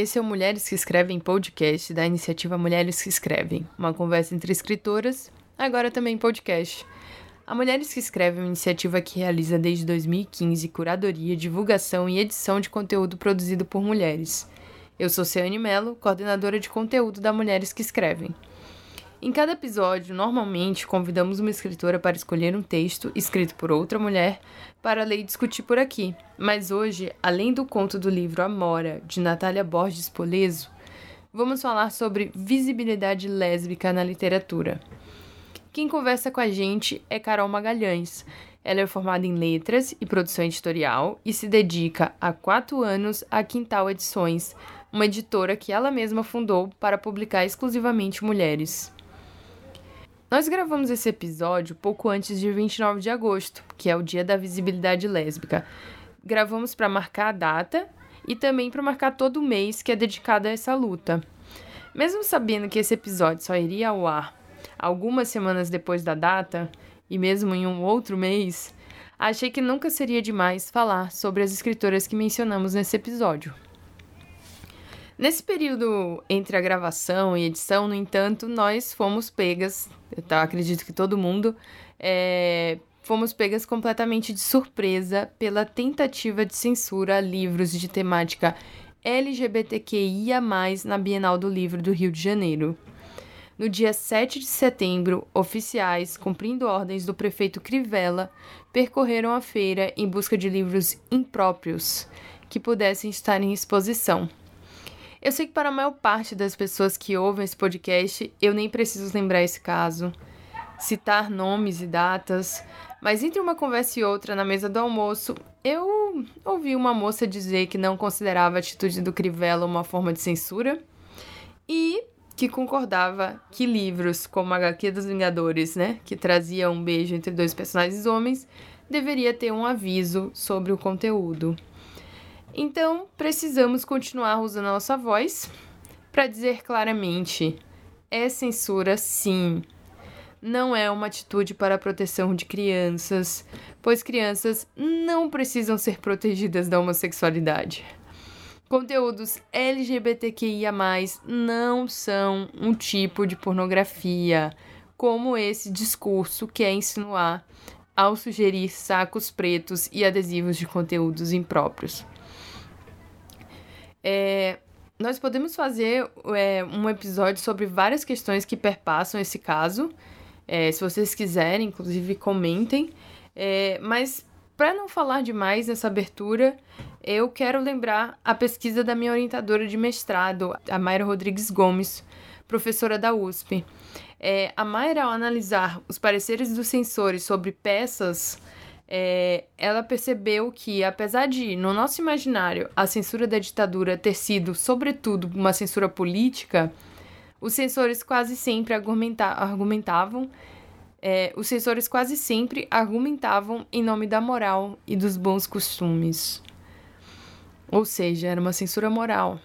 esse é o Mulheres que Escrevem podcast da iniciativa Mulheres que Escrevem, uma conversa entre escritoras, agora também podcast. A Mulheres que Escrevem é uma iniciativa que realiza desde 2015 curadoria, divulgação e edição de conteúdo produzido por mulheres. Eu sou Ciane Mello, coordenadora de conteúdo da Mulheres que Escrevem. Em cada episódio, normalmente convidamos uma escritora para escolher um texto escrito por outra mulher para ler e discutir por aqui. Mas hoje, além do conto do livro Amora, de Natália Borges Poleso, vamos falar sobre visibilidade lésbica na literatura. Quem conversa com a gente é Carol Magalhães. Ela é formada em Letras e Produção Editorial e se dedica há quatro anos à Quintal Edições, uma editora que ela mesma fundou para publicar exclusivamente mulheres. Nós gravamos esse episódio pouco antes de 29 de agosto, que é o dia da visibilidade lésbica. Gravamos para marcar a data e também para marcar todo o mês que é dedicado a essa luta. Mesmo sabendo que esse episódio só iria ao ar algumas semanas depois da data, e mesmo em um outro mês, achei que nunca seria demais falar sobre as escritoras que mencionamos nesse episódio. Nesse período entre a gravação e edição, no entanto, nós fomos pegas, eu tá, acredito que todo mundo, é, fomos pegas completamente de surpresa pela tentativa de censura a livros de temática LGBTQIA, na Bienal do Livro do Rio de Janeiro. No dia 7 de setembro, oficiais, cumprindo ordens do prefeito Crivella, percorreram a feira em busca de livros impróprios que pudessem estar em exposição. Eu sei que para a maior parte das pessoas que ouvem esse podcast, eu nem preciso lembrar esse caso, citar nomes e datas, mas entre uma conversa e outra na mesa do almoço, eu ouvi uma moça dizer que não considerava a atitude do Crivella uma forma de censura e que concordava que livros como a HQ dos Vingadores, né, que trazia um beijo entre dois personagens homens, deveria ter um aviso sobre o conteúdo. Então, precisamos continuar usando a nossa voz para dizer claramente: é censura sim. Não é uma atitude para a proteção de crianças, pois crianças não precisam ser protegidas da homossexualidade. Conteúdos LGBTQIA, não são um tipo de pornografia, como esse discurso quer insinuar ao sugerir sacos pretos e adesivos de conteúdos impróprios. É, nós podemos fazer é, um episódio sobre várias questões que perpassam esse caso. É, se vocês quiserem, inclusive, comentem. É, mas, para não falar demais nessa abertura, eu quero lembrar a pesquisa da minha orientadora de mestrado, a Mayra Rodrigues Gomes, professora da USP. É, a Mayra, ao analisar os pareceres dos censores sobre peças é, ela percebeu que, apesar de, no nosso imaginário, a censura da ditadura ter sido, sobretudo, uma censura política, os censores quase sempre argumenta argumentavam. É, os censores quase sempre argumentavam em nome da moral e dos bons costumes. Ou seja, era uma censura moral.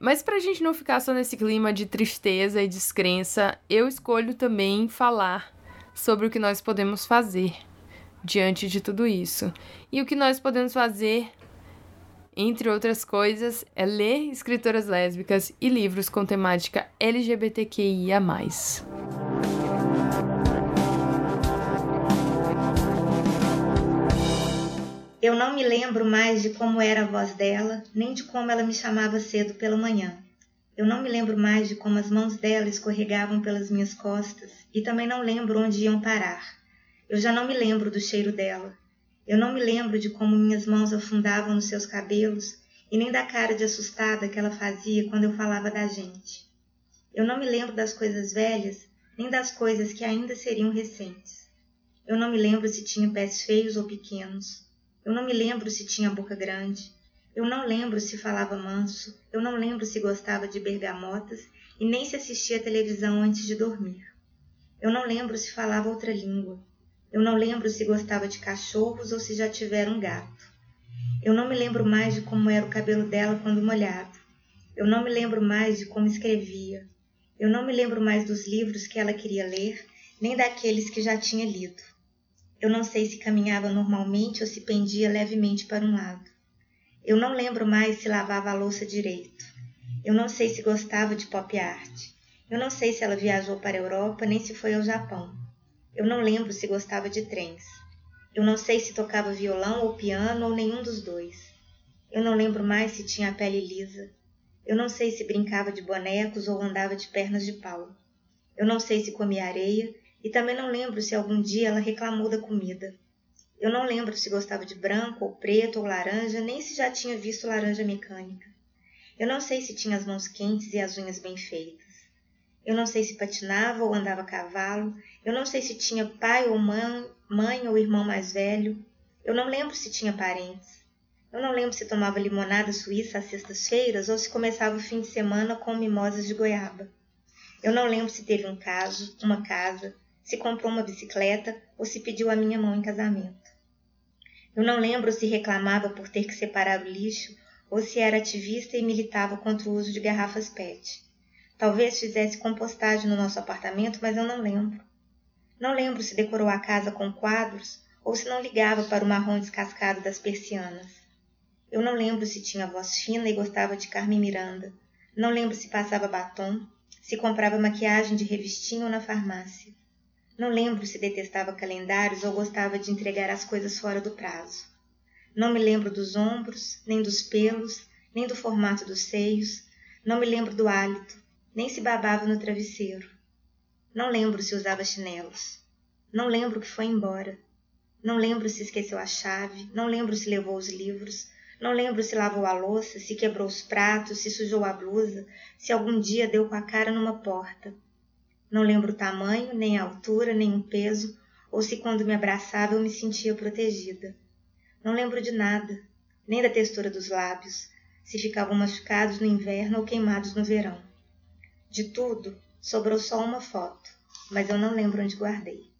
Mas para a gente não ficar só nesse clima de tristeza e descrença, eu escolho também falar sobre o que nós podemos fazer diante de tudo isso. E o que nós podemos fazer, entre outras coisas, é ler escritoras lésbicas e livros com temática LGBTQIA. Eu não me lembro mais de como era a voz dela, nem de como ela me chamava cedo pela manhã. Eu não me lembro mais de como as mãos dela escorregavam pelas minhas costas e também não lembro onde iam parar. Eu já não me lembro do cheiro dela. Eu não me lembro de como minhas mãos afundavam nos seus cabelos e nem da cara de assustada que ela fazia quando eu falava da gente. Eu não me lembro das coisas velhas, nem das coisas que ainda seriam recentes. Eu não me lembro se tinha pés feios ou pequenos. Eu não me lembro se tinha boca grande. Eu não lembro se falava manso. Eu não lembro se gostava de bergamotas e nem se assistia televisão antes de dormir. Eu não lembro se falava outra língua. Eu não lembro se gostava de cachorros ou se já tivera um gato. Eu não me lembro mais de como era o cabelo dela quando molhado. Eu não me lembro mais de como escrevia. Eu não me lembro mais dos livros que ela queria ler, nem daqueles que já tinha lido. Eu não sei se caminhava normalmente ou se pendia levemente para um lado. Eu não lembro mais se lavava a louça direito. Eu não sei se gostava de pop art. Eu não sei se ela viajou para a Europa nem se foi ao Japão. Eu não lembro se gostava de trens. Eu não sei se tocava violão ou piano ou nenhum dos dois. Eu não lembro mais se tinha a pele lisa. Eu não sei se brincava de bonecos ou andava de pernas de pau. Eu não sei se comia areia e também não lembro se algum dia ela reclamou da comida. Eu não lembro se gostava de branco ou preto ou laranja, nem se já tinha visto laranja mecânica. Eu não sei se tinha as mãos quentes e as unhas bem feitas. Eu não sei se patinava ou andava a cavalo. Eu não sei se tinha pai ou mãe, mãe ou irmão mais velho. Eu não lembro se tinha parentes. Eu não lembro se tomava limonada suíça às sextas-feiras ou se começava o fim de semana com mimosas de goiaba. Eu não lembro se teve um caso, uma casa, se comprou uma bicicleta ou se pediu a minha mão em casamento. Eu não lembro se reclamava por ter que separar o lixo ou se era ativista e militava contra o uso de garrafas PET. Talvez fizesse compostagem no nosso apartamento, mas eu não lembro. Não lembro se decorou a casa com quadros ou se não ligava para o marrom descascado das persianas. Eu não lembro se tinha voz fina e gostava de Carmen Miranda. Não lembro se passava batom, se comprava maquiagem de revistinha ou na farmácia. Não lembro se detestava calendários ou gostava de entregar as coisas fora do prazo. Não me lembro dos ombros, nem dos pelos, nem do formato dos seios. Não me lembro do hálito, nem se babava no travesseiro. Não lembro se usava chinelos. Não lembro que foi embora. Não lembro se esqueceu a chave. Não lembro se levou os livros. Não lembro se lavou a louça, se quebrou os pratos, se sujou a blusa, se algum dia deu com a cara numa porta. Não lembro o tamanho, nem a altura, nem o peso, ou se quando me abraçava eu me sentia protegida. Não lembro de nada, nem da textura dos lábios, se ficavam machucados no inverno ou queimados no verão. De tudo, sobrou só uma foto, mas eu não lembro onde guardei.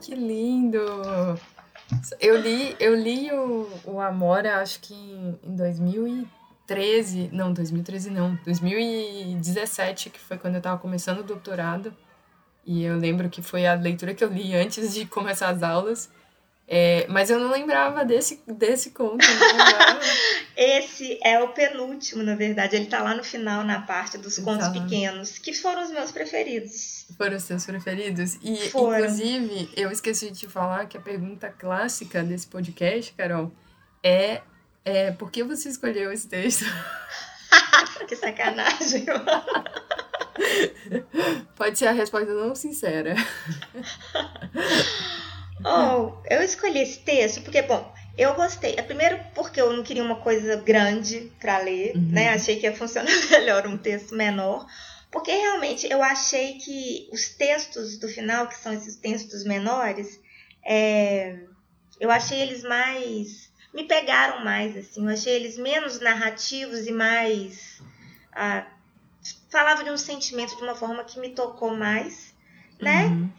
Que lindo! Eu li, eu li o, o Amora, acho que em 2013. 2013, não, 2013 não, 2017, que foi quando eu tava começando o doutorado. E eu lembro que foi a leitura que eu li antes de começar as aulas. É, mas eu não lembrava desse, desse conto. Esse é o penúltimo, na verdade. Ele tá lá no final, na parte dos contos tá. pequenos, que foram os meus preferidos. Foram os seus preferidos? E, foram. inclusive, eu esqueci de te falar que a pergunta clássica desse podcast, Carol, é é, por que você escolheu esse texto? que sacanagem. Pode ser a resposta não sincera. oh, eu escolhi esse texto porque, bom, eu gostei. É primeiro porque eu não queria uma coisa grande para ler, uhum. né? Achei que ia funcionar melhor um texto menor. Porque realmente eu achei que os textos do final, que são esses textos menores, é, eu achei eles mais me pegaram mais, assim. Eu achei eles menos narrativos e mais. Ah, falava de um sentimento de uma forma que me tocou mais, né? Uhum.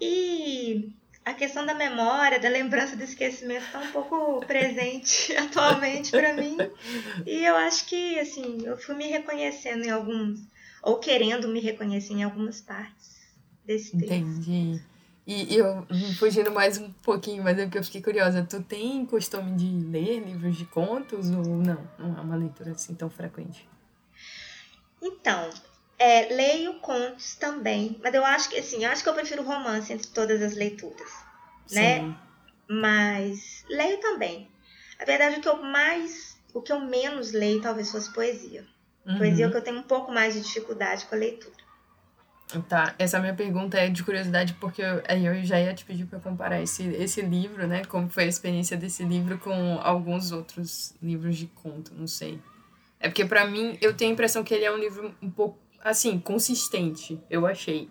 E a questão da memória, da lembrança do esquecimento está um pouco presente atualmente para mim. E eu acho que, assim, eu fui me reconhecendo em alguns, ou querendo me reconhecer em algumas partes desse texto. Entendi. E, eu, fugindo mais um pouquinho, mas é porque eu fiquei curiosa, tu tem costume de ler livros de contos ou não? Não é uma leitura assim tão frequente? Então, é, leio contos também, mas eu acho que assim, acho que eu prefiro romance entre todas as leituras, né? Sim. né? Mas leio também. A verdade é que eu mais, o que eu menos leio talvez fosse poesia. Uhum. Poesia é o que eu tenho um pouco mais de dificuldade com a leitura. Tá, essa minha pergunta é de curiosidade, porque eu, aí eu já ia te pedir para comparar esse, esse livro, né? Como foi a experiência desse livro com alguns outros livros de conto, não sei. É porque para mim, eu tenho a impressão que ele é um livro um pouco, assim, consistente, eu achei.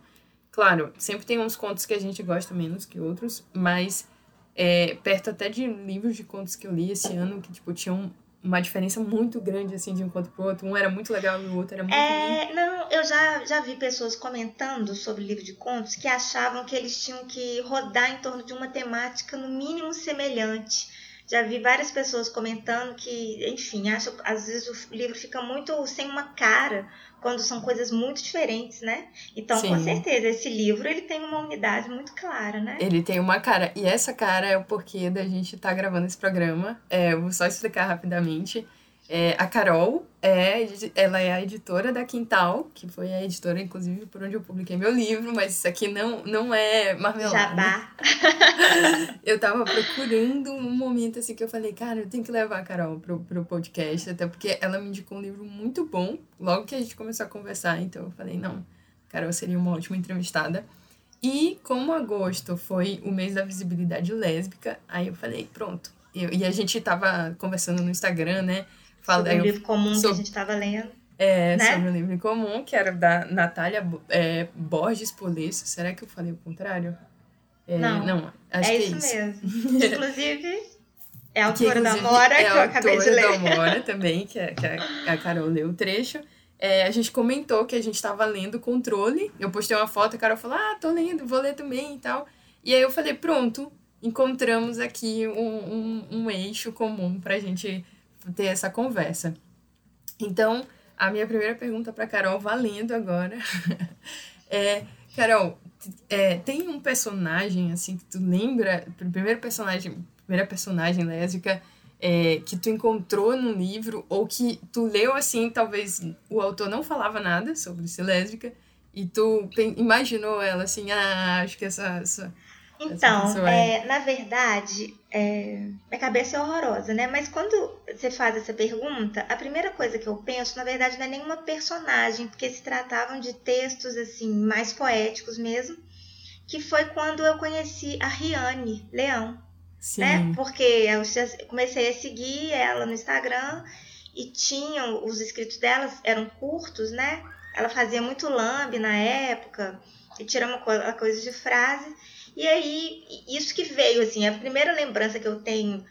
Claro, sempre tem uns contos que a gente gosta menos que outros, mas é, perto até de livros de contos que eu li esse ano, que, tipo, tinham uma diferença muito grande, assim, de um conto pro outro. Um era muito legal e o outro era muito é, ruim. Não, eu já, já vi pessoas comentando sobre livro de contos que achavam que eles tinham que rodar em torno de uma temática no mínimo semelhante. Já vi várias pessoas comentando que, enfim, acho às vezes o livro fica muito sem uma cara quando são coisas muito diferentes, né? Então, Sim. com certeza, esse livro ele tem uma unidade muito clara, né? Ele tem uma cara. E essa cara é o porquê da gente estar tá gravando esse programa. É, eu vou só explicar rapidamente. É, a Carol, é, ela é a editora da Quintal, que foi a editora, inclusive, por onde eu publiquei meu livro, mas isso aqui não, não é marmelada. Jabá. eu tava procurando um momento assim que eu falei, cara, eu tenho que levar a Carol pro, pro podcast, até porque ela me indicou um livro muito bom, logo que a gente começou a conversar, então eu falei, não, Carol seria uma ótima entrevistada. E como agosto foi o mês da visibilidade lésbica, aí eu falei, pronto. Eu, e a gente tava conversando no Instagram, né? Sobre um livro comum sobre, que a gente estava lendo. É, né? sobre um livro comum, que era da Natália é, Borges Polesso. Será que eu falei o contrário? É, não, não, acho é que é isso, mesmo. inclusive, é a autora da Mora, é que eu acabei de ler. É a autora da Mora também, que, é, que a, a Carol leu o trecho. É, a gente comentou que a gente estava lendo Controle. Eu postei uma foto, a Carol falou, ah, tô lendo, vou ler também e tal. E aí eu falei, pronto, encontramos aqui um, um, um eixo comum pra gente ter essa conversa. Então, a minha primeira pergunta para Carol, valendo agora, é: Carol, é, tem um personagem assim que tu lembra, primeiro personagem, primeira personagem lésbica é, que tu encontrou no livro ou que tu leu assim, talvez o autor não falava nada sobre ser lésbica e tu imaginou ela assim, ah, acho que essa, essa então, é, na verdade, é, minha cabeça é horrorosa, né? Mas quando você faz essa pergunta, a primeira coisa que eu penso, na verdade, não é nenhuma personagem, porque se tratavam de textos assim mais poéticos mesmo, que foi quando eu conheci a Riane Leão, Sim. né? Porque eu comecei a seguir ela no Instagram e tinham os escritos delas eram curtos, né? Ela fazia muito lambe na época e tirava uma coisa de frase. E aí, isso que veio, assim, a primeira lembrança que eu tenho,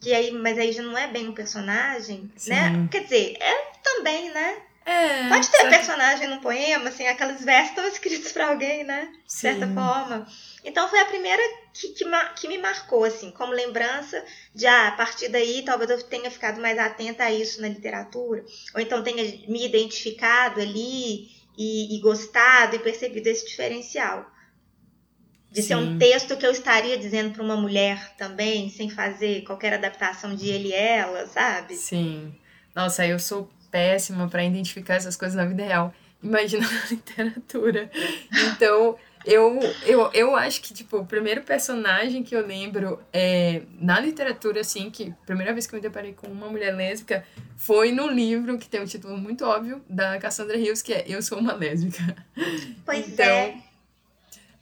que aí, mas aí já não é bem um personagem, né? Sim. né? Quer dizer, é também, né? É, Pode ter personagem no poema, assim, aqueles versos estão escritos para alguém, né? De Sim. certa forma. Então foi a primeira que, que, que, me marcou, assim, como lembrança de, ah, a partir daí talvez eu tenha ficado mais atenta a isso na literatura, ou então tenha me identificado ali e, e gostado e percebido esse diferencial de Sim. ser um texto que eu estaria dizendo para uma mulher também, sem fazer qualquer adaptação de ele e ela, sabe? Sim. Nossa, eu sou péssima para identificar essas coisas na vida real. Imagina na literatura. Então, eu, eu, eu acho que, tipo, o primeiro personagem que eu lembro é, na literatura, assim, que a primeira vez que eu me deparei com uma mulher lésbica foi no livro que tem um título muito óbvio da Cassandra Rios, que é Eu Sou Uma Lésbica. Pois então, é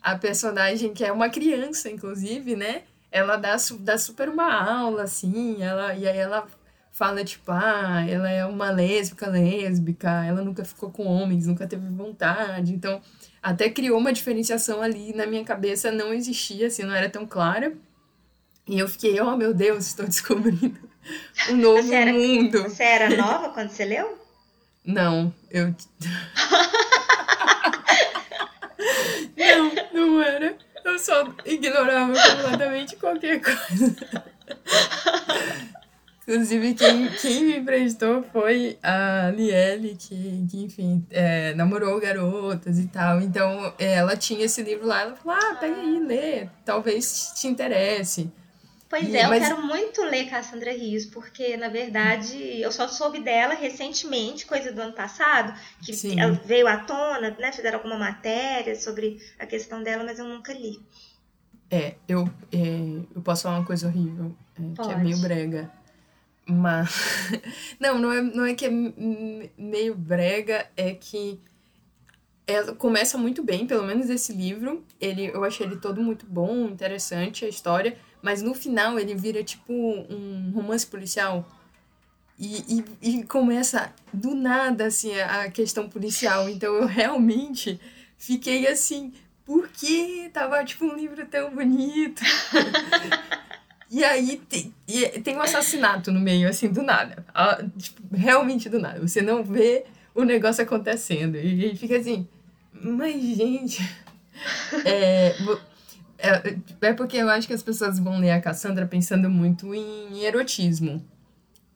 a personagem, que é uma criança, inclusive, né? Ela dá, dá super uma aula, assim, ela, e aí ela fala, tipo, ah, ela é uma lésbica, lésbica, ela nunca ficou com homens, nunca teve vontade. Então, até criou uma diferenciação ali na minha cabeça, não existia, assim, não era tão clara. E eu fiquei, oh meu Deus, estou descobrindo um novo você era, mundo. Você era nova quando você leu? Não, eu. Não, era. Eu só ignorava completamente qualquer coisa. Inclusive, quem, quem me emprestou foi a Lielle, que, que enfim, é, namorou garotas e tal. Então, ela tinha esse livro lá. Ela falou: ah, pega aí, lê. Talvez te interesse. Pois e, é, eu mas... quero muito ler Cassandra Rios, porque, na verdade, eu só soube dela recentemente, coisa do ano passado, que Sim. ela veio à tona, né? Fizeram alguma matéria sobre a questão dela, mas eu nunca li. É, eu, é, eu posso falar uma coisa horrível, é, que é meio brega. Mas. não, não é, não é que é meio brega, é que ela começa muito bem, pelo menos esse livro. Ele, eu achei ele todo muito bom, interessante a história. Mas no final ele vira tipo um romance policial. E, e, e começa do nada assim a questão policial. Então eu realmente fiquei assim, por que tava tipo um livro tão bonito? e aí tem, tem um assassinato no meio, assim, do nada. Tipo, realmente do nada. Você não vê o negócio acontecendo. E fica assim, mas gente. É, É, é porque eu acho que as pessoas vão ler a Cassandra pensando muito em erotismo.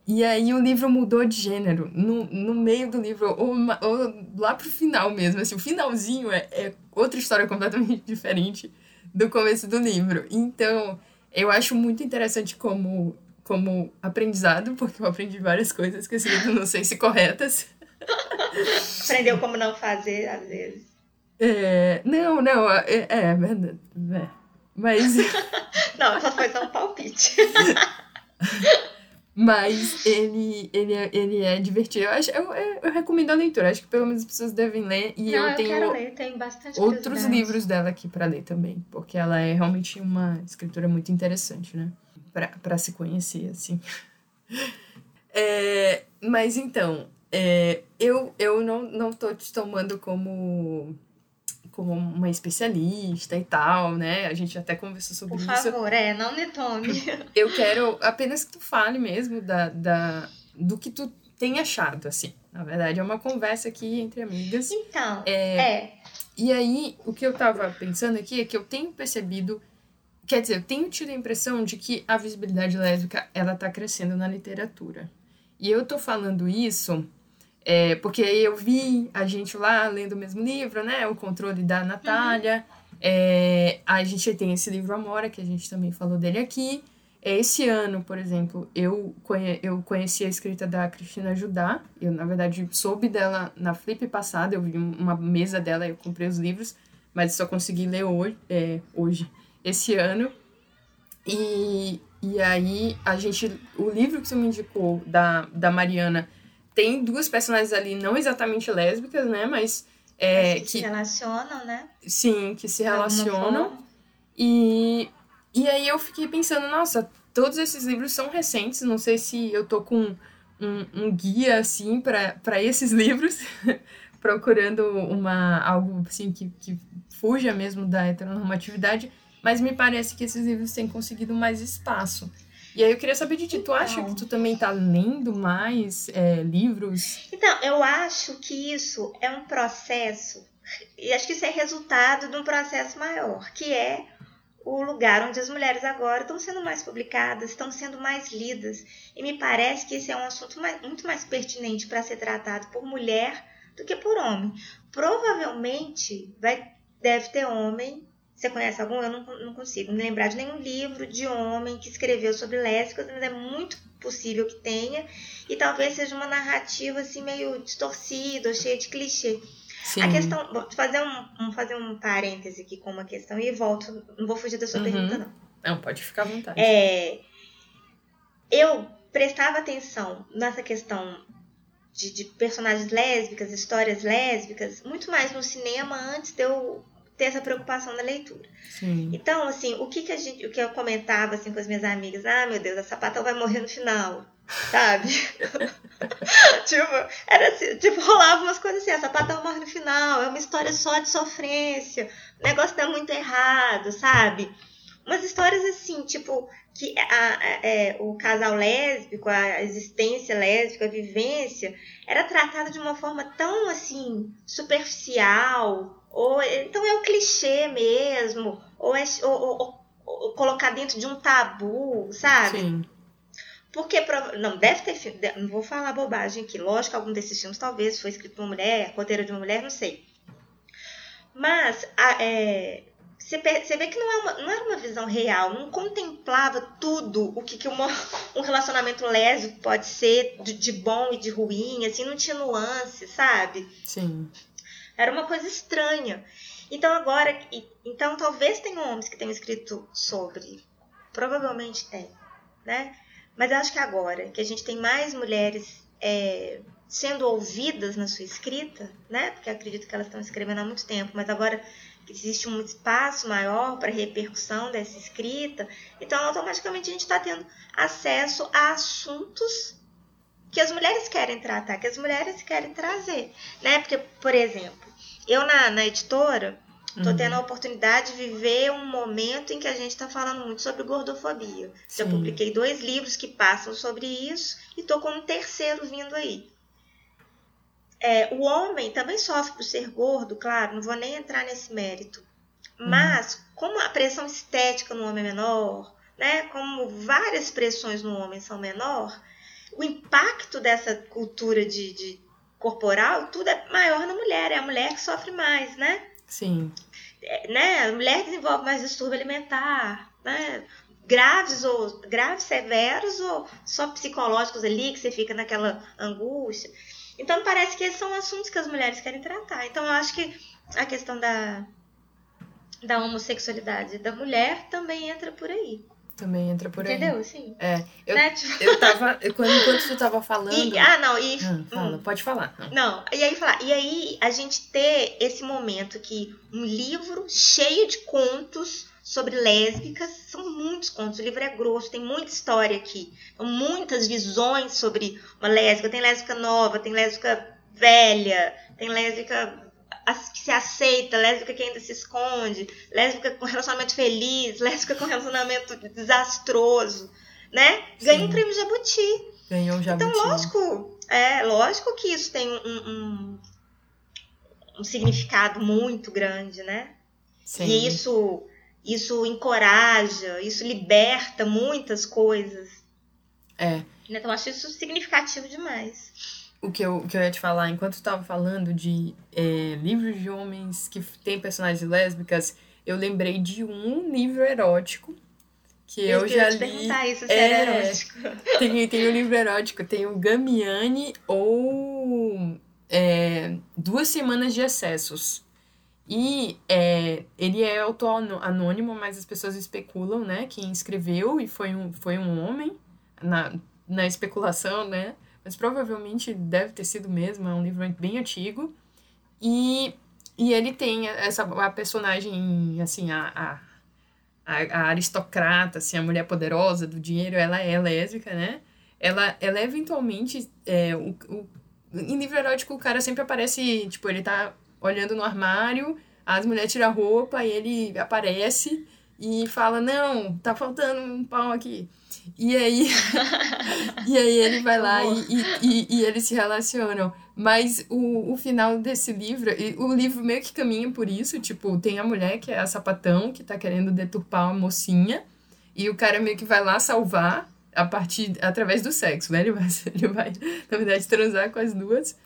E aí o livro mudou de gênero. No, no meio do livro, ou, ou lá pro final mesmo. Assim, o finalzinho é, é outra história completamente diferente do começo do livro. Então, eu acho muito interessante como, como aprendizado, porque eu aprendi várias coisas que esse livro não sei se corretas. Aprendeu como não fazer, às vezes. É, não, não, é, é, é, é mas... não, só foi só um palpite. Mas ele, ele, é, ele é divertido. Eu, acho, eu, eu, recomendo a leitura. Acho que pelo menos as pessoas devem ler. E Não, eu, tenho quero ler. Tem bastante outros livros dela aqui para ler também. Porque ela é realmente uma escritora muito interessante, né? Para se conhecer, assim. É, mas então, é, eu, eu não, não tô te tomando como como uma especialista e tal, né? A gente até conversou sobre isso. Por favor, isso. é, não me tome. Eu quero apenas que tu fale mesmo da, da, do que tu tem achado, assim. Na verdade, é uma conversa aqui entre amigas. Então, é. é. E aí, o que eu tava pensando aqui é que eu tenho percebido Quer dizer, eu tenho tido a impressão de que a visibilidade lésbica ela tá crescendo na literatura. E eu tô falando isso é, porque eu vi a gente lá lendo o mesmo livro, né? O controle da Natália. Uhum. É, a gente tem esse livro Amora, que a gente também falou dele aqui. É, esse ano, por exemplo, eu, conhe eu conheci a escrita da Cristina Judá. Eu, na verdade, soube dela na Flip passada. Eu vi uma mesa dela, eu comprei os livros, mas só consegui ler hoje, é, hoje esse ano. E, e aí, a gente. O livro que você me indicou, da, da Mariana tem duas personagens ali, não exatamente lésbicas, né? Mas. É, que, que, se relacionam, né? Sim, que se relacionam. E, e aí eu fiquei pensando, nossa, todos esses livros são recentes, não sei se eu tô com um, um guia, assim, para esses livros, procurando uma, algo, assim, que, que fuja mesmo da heteronormatividade, mas me parece que esses livros têm conseguido mais espaço. E aí eu queria saber de ti, tu acha que tu também tá lendo mais é, livros? Então, eu acho que isso é um processo, e acho que isso é resultado de um processo maior, que é o lugar onde as mulheres agora estão sendo mais publicadas, estão sendo mais lidas. E me parece que esse é um assunto mais, muito mais pertinente para ser tratado por mulher do que por homem. Provavelmente vai, deve ter homem você conhece algum? Eu não, não consigo me lembrar de nenhum livro de homem que escreveu sobre lésbicas, mas é muito possível que tenha. E talvez seja uma narrativa assim meio distorcida cheia de clichê. Sim. A questão. Vou fazer um, um, fazer um parêntese aqui com uma questão e volto. Não vou fugir da sua uhum. pergunta, não. Não, pode ficar à vontade. É, eu prestava atenção nessa questão de, de, personagens lésbicas, histórias lésbicas, muito mais no cinema antes de eu ter essa preocupação da leitura. Sim. Então, assim, o que que a gente, o que eu comentava assim com as minhas amigas, ah, meu Deus, a sapata vai morrer no final, sabe? tipo, era assim, tipo, rolava umas coisas assim, a sapata morre no final, é uma história só de sofrência, o negócio dá muito errado, sabe? Umas histórias assim, tipo, que a, a, é, o casal lésbico, a existência lésbica, a vivência, era tratada de uma forma tão assim superficial, ou então é o clichê mesmo, ou é ou, ou, colocar dentro de um tabu, sabe? Sim. Porque não deve ter filme, não vou falar bobagem aqui. Lógico que algum desses filmes talvez foi escrito por uma mulher, roteiro de uma mulher, não sei. Mas a, é, você, vê que não, é uma, não era uma visão real, não contemplava tudo o que, que uma, um relacionamento lésbico pode ser de, de bom e de ruim, assim, não tinha nuance, sabe? Sim. Era uma coisa estranha. Então agora, então talvez tenham homens que tenham escrito sobre, provavelmente tem, né? Mas eu acho que agora que a gente tem mais mulheres é, sendo ouvidas na sua escrita, né? Porque acredito que elas estão escrevendo há muito tempo, mas agora existe um espaço maior para repercussão dessa escrita, então automaticamente a gente está tendo acesso a assuntos que as mulheres querem tratar, que as mulheres querem trazer, né? Porque, por exemplo, eu na, na editora tô uhum. tendo a oportunidade de viver um momento em que a gente está falando muito sobre gordofobia. Sim. Eu publiquei dois livros que passam sobre isso e tô com um terceiro vindo aí. É, o homem também sofre por ser gordo, claro, não vou nem entrar nesse mérito. Mas, como a pressão estética no homem é menor, né, como várias pressões no homem são menor, o impacto dessa cultura de, de corporal, tudo é maior na mulher, é a mulher que sofre mais, né? Sim. É, né? A mulher desenvolve mais distúrbio alimentar, né? Graves ou graves, severos ou só psicológicos ali, que você fica naquela angústia. Então parece que esses são assuntos que as mulheres querem tratar. Então eu acho que a questão da, da homossexualidade da mulher também entra por aí. Também entra por aí. Entendeu? Sim. É. Eu, né? tipo... eu tava. quando, enquanto tu tava falando. E, ah, não, e. Ah, fala, hum, pode falar. Não, e aí falar. E aí a gente ter esse momento que um livro cheio de contos sobre lésbicas, são muitos contos, o livro é grosso, tem muita história aqui. Muitas visões sobre uma lésbica. Tem lésbica nova, tem lésbica velha, tem lésbica que se aceita, lésbica que ainda se esconde, lésbica com relacionamento feliz, lésbica com relacionamento desastroso, né? Ganhou um prêmio Jabuti. Ganhou um Jabuti. Então, lógico, é lógico que isso tem um, um, um significado muito grande, né? Sim. E isso, isso encoraja, isso liberta muitas coisas. É. Então, acho isso significativo demais o que eu, que eu ia te falar, enquanto tu tava falando de é, livros de homens que tem personagens lésbicas, eu lembrei de um livro erótico que eu, eu já li. perguntar isso, se é, era erótico. Tem, tem um livro erótico, tem o Gamiani ou é, Duas Semanas de Excessos. E é, ele é autor anônimo, mas as pessoas especulam, né? Quem escreveu e foi um, foi um homem, na, na especulação, né? Mas provavelmente deve ter sido mesmo, é um livro bem antigo. E, e ele tem essa a personagem, assim, a, a, a aristocrata, assim, a mulher poderosa do dinheiro, ela é lésbica, né? Ela, ela eventualmente, é, o, o, em livro erótico, o cara sempre aparece, tipo, ele tá olhando no armário, as mulheres tiram a roupa e ele aparece e fala, não, tá faltando um pau aqui. E aí, e aí ele vai lá e, e, e, eles se relacionam. Mas o, o final desse livro, o livro meio que caminha por isso, tipo, tem a mulher que é a sapatão, que tá querendo deturpar uma mocinha, e o cara meio que vai lá salvar a partir, através do sexo, né? Ele vai, ele vai na verdade, transar com as duas.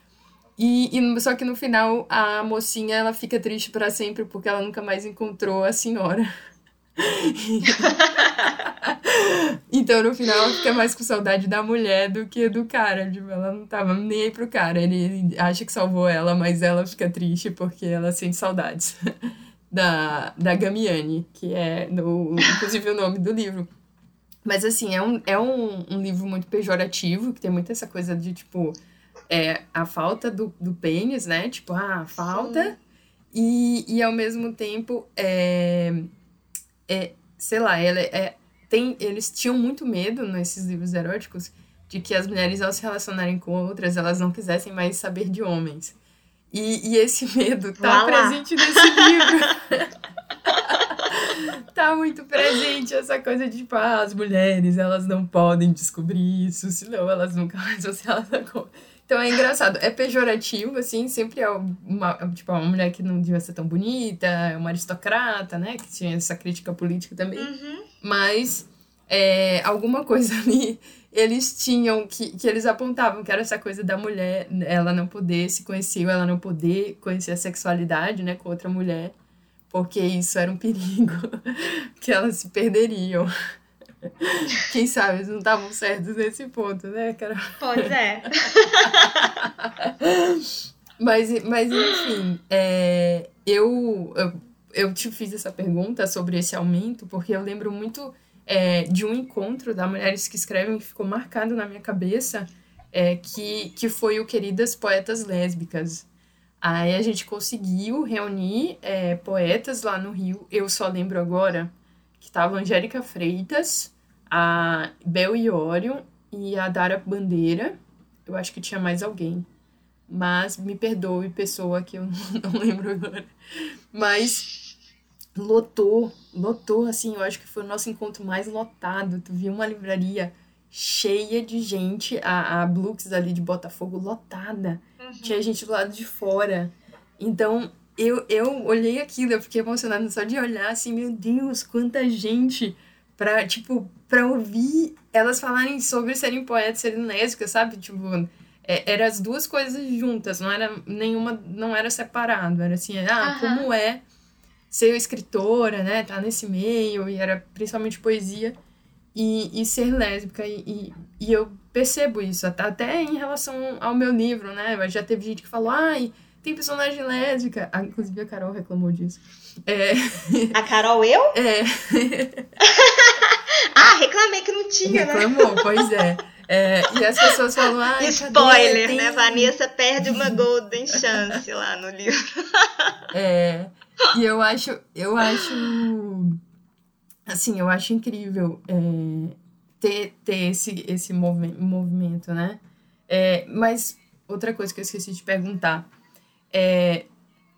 E, e só que no final a mocinha ela fica triste para sempre porque ela nunca mais encontrou a senhora. então, no final, ela fica mais com saudade da mulher do que do cara. Tipo, ela não tava nem aí pro cara. Ele, acha que salvou ela, mas ela fica triste porque ela sente saudades da, da Gamiani, que é, no, inclusive, o nome do livro. Mas, assim, é um, é um, um livro muito pejorativo, que tem muito essa coisa de, tipo, é, a falta do, do pênis, né? Tipo, ah, falta. E, e, ao mesmo tempo, é, é, sei lá, ela é, tem, eles tinham muito medo nesses livros eróticos de que as mulheres, ao se relacionarem com outras, elas não quisessem mais saber de homens. E, e esse medo tá presente nesse livro. tá muito presente essa coisa de, tipo, ah, as mulheres, elas não podem descobrir isso, senão elas nunca mais vão se relacionar com... Então é engraçado, é pejorativo, assim, sempre é uma, tipo, uma mulher que não devia ser tão bonita, é uma aristocrata, né? Que tinha essa crítica política também. Uhum. Mas é, alguma coisa ali eles tinham, que, que eles apontavam, que era essa coisa da mulher, ela não poder se conhecer, ou ela não poder conhecer a sexualidade, né, com outra mulher, porque isso era um perigo, que elas se perderiam. Quem sabe eles não estavam certos nesse ponto, né, cara? Pois é. mas, mas, enfim, é, eu, eu, eu te fiz essa pergunta sobre esse aumento, porque eu lembro muito é, de um encontro da Mulheres que Escrevem que ficou marcado na minha cabeça, é, que, que foi o Queridas Poetas Lésbicas. Aí a gente conseguiu reunir é, poetas lá no Rio. Eu só lembro agora que tava Angélica Freitas, a Bel Iorion e a Dara Bandeira. Eu acho que tinha mais alguém. Mas me perdoe, pessoa que eu não lembro agora. Mas lotou, lotou, assim, eu acho que foi o nosso encontro mais lotado. Tu viu uma livraria cheia de gente, a, a Blux ali de Botafogo lotada. Uhum. Tinha gente do lado de fora. Então, eu, eu olhei aquilo, eu fiquei emocionada só de olhar, assim, meu Deus, quanta gente pra, tipo, pra ouvir elas falarem sobre serem poetas, serem lésbicas, sabe? Tipo, é, eram as duas coisas juntas, não era nenhuma, não era separado, era assim, ah, uhum. como é ser escritora, né, tá nesse meio, e era principalmente poesia, e, e ser lésbica, e, e, e eu percebo isso, até em relação ao meu livro, né, já teve gente que falou, ai, tem personagem lésbica. Ah, inclusive a Carol reclamou disso. É... A Carol, eu? É. ah, reclamei que não tinha, né? Reclamou, pois é. é. E as pessoas falam, ah, Spoiler, né? Vanessa perde uma golden chance lá no livro. é. E eu acho, eu acho, assim, eu acho incrível é, ter, ter esse, esse movimento, né? É, mas outra coisa que eu esqueci de perguntar. É,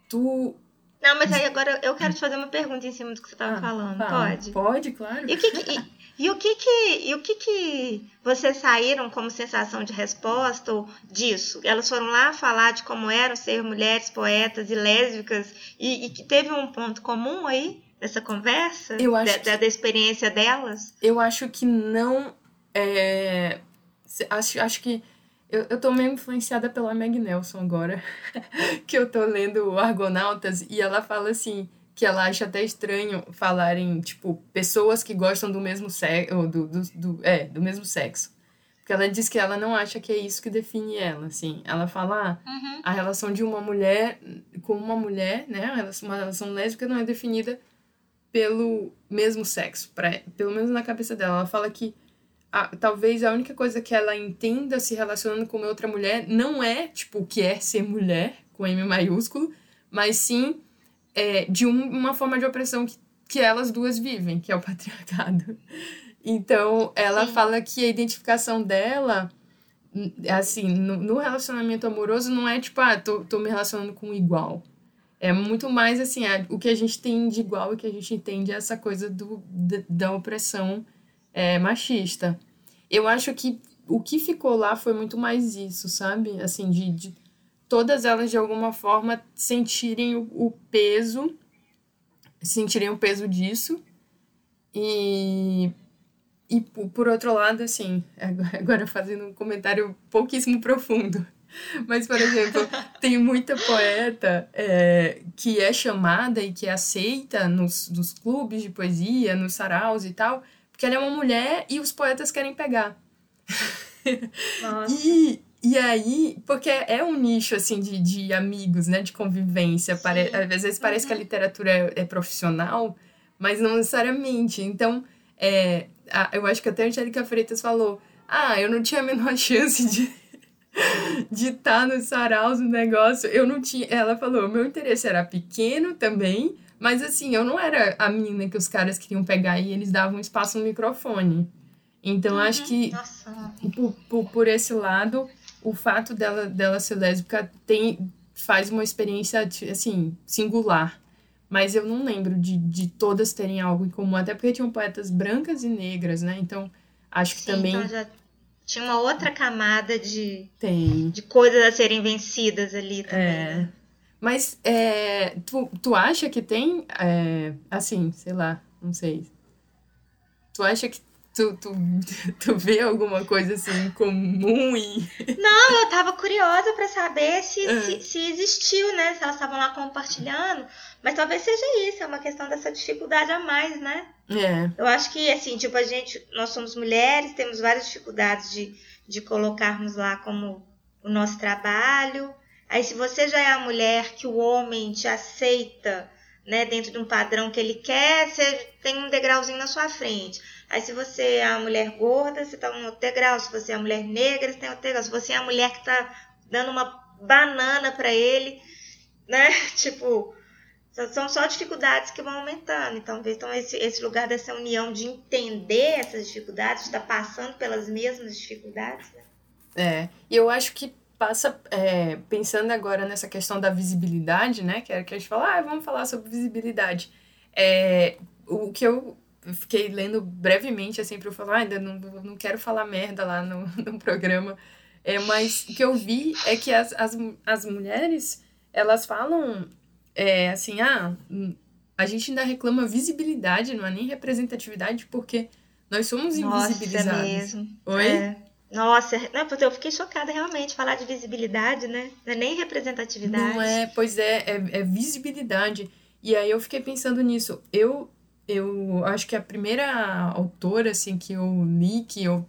tu. Não, mas aí agora eu quero te fazer uma pergunta em cima do que você estava ah, falando. Pode? Pode, claro. E o que, que e, o que que e o que que vocês saíram como sensação de resposta ou disso? Elas foram lá falar de como eram ser mulheres poetas e lésbicas e, e que teve um ponto comum aí nessa conversa eu acho da, que, da experiência delas? Eu acho que não. É, acho, acho que eu, eu tô meio influenciada pela Meg Nelson agora, que eu tô lendo Argonautas, e ela fala assim, que ela acha até estranho falarem, tipo, pessoas que gostam do mesmo sexo, do, do, do, é, do mesmo sexo. Porque ela diz que ela não acha que é isso que define ela, assim. Ela fala, ah, uhum. a relação de uma mulher com uma mulher, né, uma relação lésbica não é definida pelo mesmo sexo, pra, pelo menos na cabeça dela. Ela fala que a, talvez a única coisa que ela entenda se relacionando com outra mulher não é, tipo, o que é ser mulher, com M maiúsculo, mas sim é, de um, uma forma de opressão que, que elas duas vivem, que é o patriarcado. Então, ela sim. fala que a identificação dela, assim, no, no, relacionamento amoroso, não é tipo, ah, tô, tô me relacionando com um igual. É muito mais, assim, a, o que a gente tem de igual e que a gente entende é essa coisa do, da, da opressão é, machista. Eu acho que o que ficou lá foi muito mais isso, sabe? Assim, de, de todas elas de alguma forma sentirem o, peso, sentirem o peso disso. E, e por outro lado, assim, agora fazendo um comentário pouquíssimo profundo. Mas, por exemplo, tem muita poeta é, que é chamada e que é aceita nos, nos clubes de poesia, nos saraus e tal, porque ela é uma mulher e os poetas querem pegar. Nossa. e, e aí, porque é um nicho, assim, de, de amigos, né? De convivência. Pare... Às vezes parece que a uhum. literatura é, é, profissional, mas não necessariamente. Então, é, a, eu acho que até a Angélica Freitas falou ah, eu não tinha a menor chance de de estar tá no saraus no negócio. Eu não tinha... Ela falou, o meu interesse era pequeno também, mas assim, eu não era a menina que os caras queriam pegar e eles davam espaço no microfone. Então, uhum. acho que por, por, por, esse lado, o fato dela, dela ser lésbica tem, faz uma experiência, assim, singular. Mas eu não lembro de, de todas terem algo em comum, até porque tinham poetas brancas e negras, né? Então, acho que Sim, também. Então já tinha uma outra camada de, tem. de coisas a serem vencidas ali também. É. Né? Mas é, tu, tu acha que tem, é, assim, sei lá, não sei. Tu acha que tu, tu, tu vê alguma coisa assim comum e. Não, eu tava curiosa para saber se, uhum. se, se, existiu, né? Se elas estavam lá compartilhando. Mas talvez seja isso, é uma questão dessa dificuldade a mais, né? É. Eu acho que, assim, tipo, a gente, nós somos mulheres, temos várias dificuldades de, de colocarmos lá como o nosso trabalho. Aí, se você já é a mulher que o homem te aceita, né, dentro de um padrão que ele quer, você tem um degrauzinho na sua frente. Aí, se você é a mulher gorda, você está um degrau. Se você é a mulher negra, você tem outro degrau. Se você é a mulher que está dando uma banana para ele, né, tipo, são só dificuldades que vão aumentando. Então, então esse, esse lugar dessa união de entender essas dificuldades, de estar passando pelas mesmas dificuldades. Né? É, e eu acho que passa, é, pensando agora nessa questão da visibilidade, né? Que era que a gente fala, ah, vamos falar sobre visibilidade. É, o que eu fiquei lendo brevemente, assim, para eu falar, ah, ainda não, não quero falar merda lá no, no programa, é, mas o que eu vi é que as, as, as mulheres, elas falam é assim, ah, a gente ainda reclama visibilidade, não é nem representatividade, porque nós somos invisibilizados. Nossa, é mesmo. Oi? É. Nossa, não, porque eu fiquei chocada realmente falar de visibilidade, né? Não é nem representatividade. Não é, pois é, é, é visibilidade. E aí eu fiquei pensando nisso. Eu eu acho que a primeira autora assim que eu li, que eu